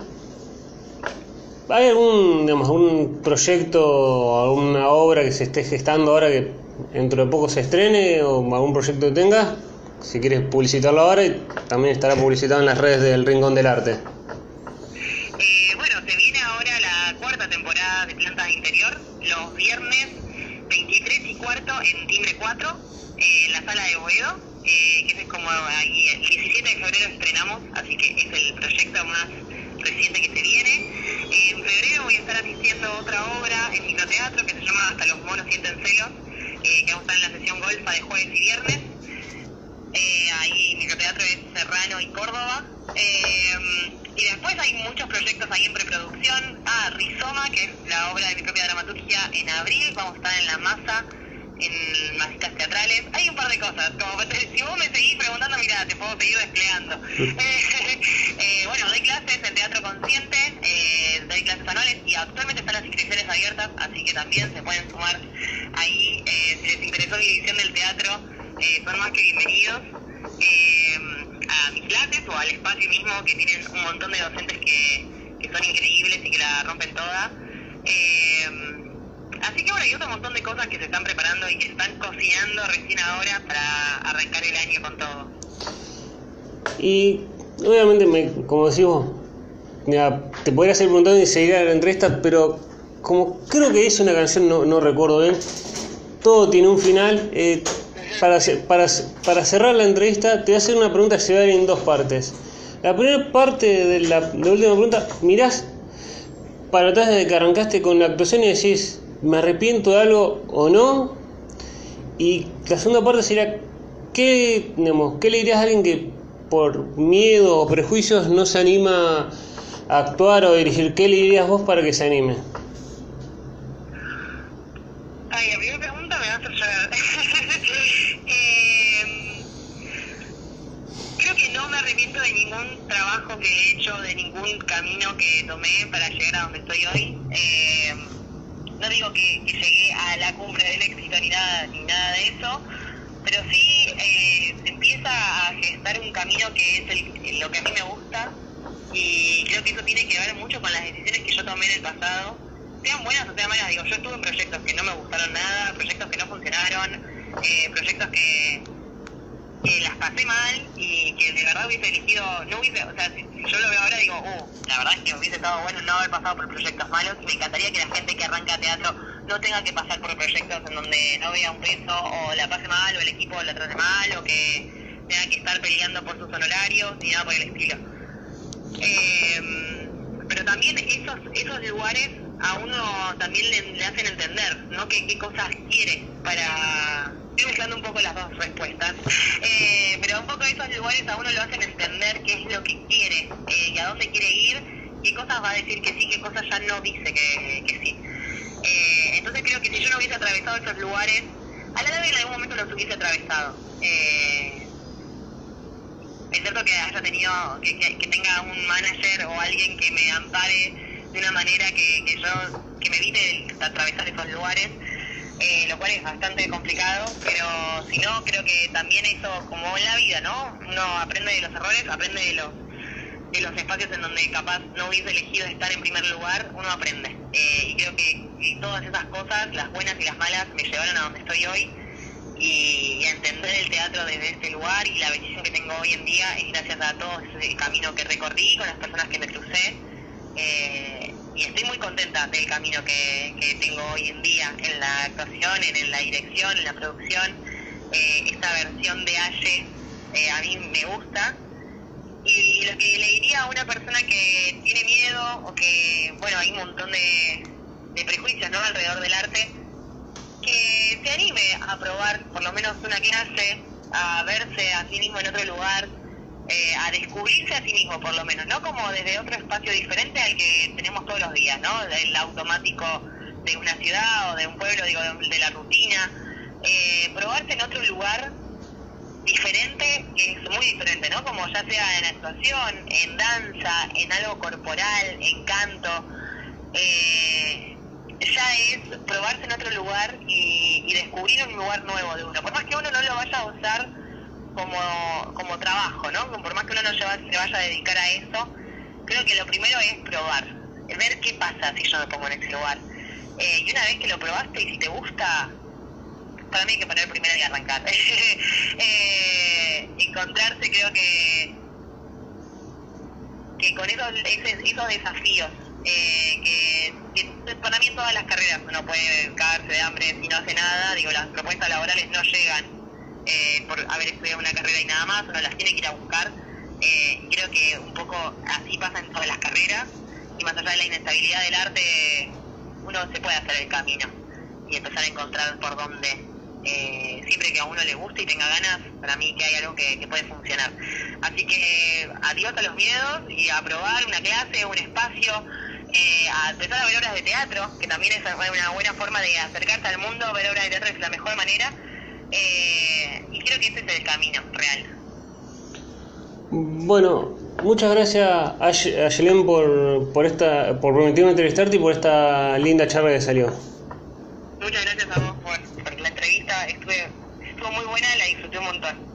¿Hay algún, digamos, algún proyecto, alguna obra que se esté gestando ahora que dentro de poco se estrene o algún proyecto que tengas? Si quieres publicitarlo ahora también estará publicitado en las redes del Rincón del Arte. Eh, bueno, se viene ahora la cuarta temporada de Plantas de Interior, los viernes 23 y cuarto en Timbre 4, eh, en la sala de Boedo, eh, que es como el 17 de febrero estrenamos, así que es el proyecto más reciente que se viene. Eh, en febrero voy a estar asistiendo a otra obra en microteatro que se llama Hasta los monos sienten celos, eh, que vamos a estar en la sesión golfa de jueves y viernes. Eh, ahí microteatro es Serrano y Córdoba. Eh, y después hay muchos proyectos ahí en preproducción. Ah, Rizoma, que es la obra de mi propia dramaturgia en abril. Vamos a estar en La Masa, en Masitas Teatrales. Hay un par de cosas. Como *laughs* si vos me seguís preguntando, mira, te puedo seguir desplegando. *laughs* Eh, bueno, doy clases en Teatro Consciente, eh, doy clases anuales y actualmente están las inscripciones abiertas, así que también se pueden sumar ahí. Eh, si les interesó mi visión del teatro, eh, son más que bienvenidos eh, a mis clases o al espacio mismo que tienen un montón de docentes que, que son increíbles y que la rompen toda. Eh, así que bueno, y otro montón de cosas que se están preparando y que están cocinando recién ahora para arrancar el año con todo. Y obviamente, me, como decís vos, te podría hacer preguntando y seguir a la entrevista, pero como creo que es una canción, no, no recuerdo bien, todo tiene un final. Para, para, para cerrar la entrevista, te voy a hacer una pregunta que se va a ir en dos partes. La primera parte de la, última pregunta, mirás para atrás desde que arrancaste con la actuación y decís, ¿me arrepiento de algo o no? Y la segunda parte sería, ¿qué, digamos, ¿qué le dirías a alguien que por miedo o prejuicios no se anima a actuar o dirigir? ¿Qué le dirías vos para que se anime? Ay, la primera pregunta me va a hacer. *laughs* Eh, creo que no me arrepiento de ningún trabajo que he hecho, de ningún camino que tomé para llegar a donde estoy hoy. Eh, no digo que, que llegué a la cumbre del éxito ni nada, ni nada de eso, pero sí eh, empieza a gestar un camino que es el- lo que a mí me gusta y creo que eso tiene que ver mucho con las decisiones que yo tomé en el pasado, sean buenas o sean malas, digo, yo estuve en proyectos que no me gustaron nada, proyectos que no funcionaron, eh, proyectos que, que las pasé mal y que de verdad hubiese elegido, no hubiese, o sea, si, yo lo veo ahora digo, uh, la verdad es que hubiese estado bueno no haber pasado por proyectos malos y me encantaría que la gente que arranca teatro no tenga que pasar por proyectos en donde no vea un peso o la pase mal o el equipo la trate mal o que tenga que estar peleando por sus honorarios ni nada por el estilo. Eh, pero también esos, esos lugares a uno también le, le hacen entender, ¿no? ¿Qué, qué cosas quiere para... Estoy mezclando un poco las dos respuestas, eh, pero un poco esos lugares a uno lo hacen entender qué es lo que quiere eh, y a dónde quiere ir qué cosas va a decir que sí, qué cosas ya no dice que, que sí. Eh, entonces creo que si yo no hubiese atravesado esos lugares, a la larga en algún momento los hubiese atravesado. Eh, es cierto que haya tenido, que, que, que, tenga un manager o alguien que me ampare de una manera que, que yo, que me evite atravesar esos lugares, eh, lo cual es bastante complicado, pero si no, creo que también eso, como en la vida, ¿no? Uno aprende de los errores, aprende de los, de los espacios en donde capaz no hubiese elegido estar en primer lugar, uno aprende. Eh, y creo que, todas esas cosas, las buenas y las malas, me llevaron a donde estoy hoy y, a entender el teatro desde este lugar y la bendición que tengo hoy en día es gracias a todo ese camino que recorrí con las personas que me crucé. Eh, y estoy muy contenta del camino que, que, tengo hoy en día en la actuación, en, la dirección, en la producción. Eh, esta versión de Aye eh, a mí me gusta. Y lo que le diría a una persona que tiene miedo o que, bueno, hay un montón de, de prejuicios ¿no? alrededor del arte, que se anime a probar por lo menos una clase, a verse a sí mismo en otro lugar, eh, a descubrirse a sí mismo por lo menos, ¿no? Como desde otro espacio diferente al que tenemos todos los días, ¿no? El automático de una ciudad o de un pueblo, digo, de, de la rutina. Eh, probarse en otro lugar diferente, que es muy diferente, ¿no? Como ya sea en actuación, en danza, en algo corporal, en canto. Eh, ya es probarse en otro lugar y, y descubrir un lugar nuevo de uno. Por más que uno no lo vaya a usar como, como trabajo, ¿no? Por más que uno no se vaya a dedicar a eso, creo que lo primero es probar, ver qué pasa si yo me pongo en ese lugar. Eh, y una vez que lo probaste y si te gusta, para mí hay que poner primero y arrancar. *laughs* eh, encontrarse creo que que con esos, esos desafíos, eh, que, que, para mí en todas las carreras uno puede cagarse de hambre si no hace nada, digo, las propuestas laborales no llegan eh, por haber estudiado una carrera y nada más, uno las tiene que ir a buscar. Eh, creo que un poco así pasa en todas las carreras y más allá de la inestabilidad del arte, uno se puede hacer el camino y empezar a encontrar por dónde. Eh, siempre que a uno le guste y tenga ganas, para mí que hay algo que, puede funcionar. Así que adiós a los miedos y a probar una clase, un espacio, eh, a empezar a ver obras de teatro, que también es una buena forma de acercarse al mundo, ver obras de teatro es la mejor manera. Eh, y creo que ese es el camino real. Bueno, muchas gracias a Yelén por, por, esta, por permitirme entrevistarte y por esta linda charla que salió. Muchas gracias a vos por, por la entrevista, estuve, estuvo muy buena, la disfruté un montón.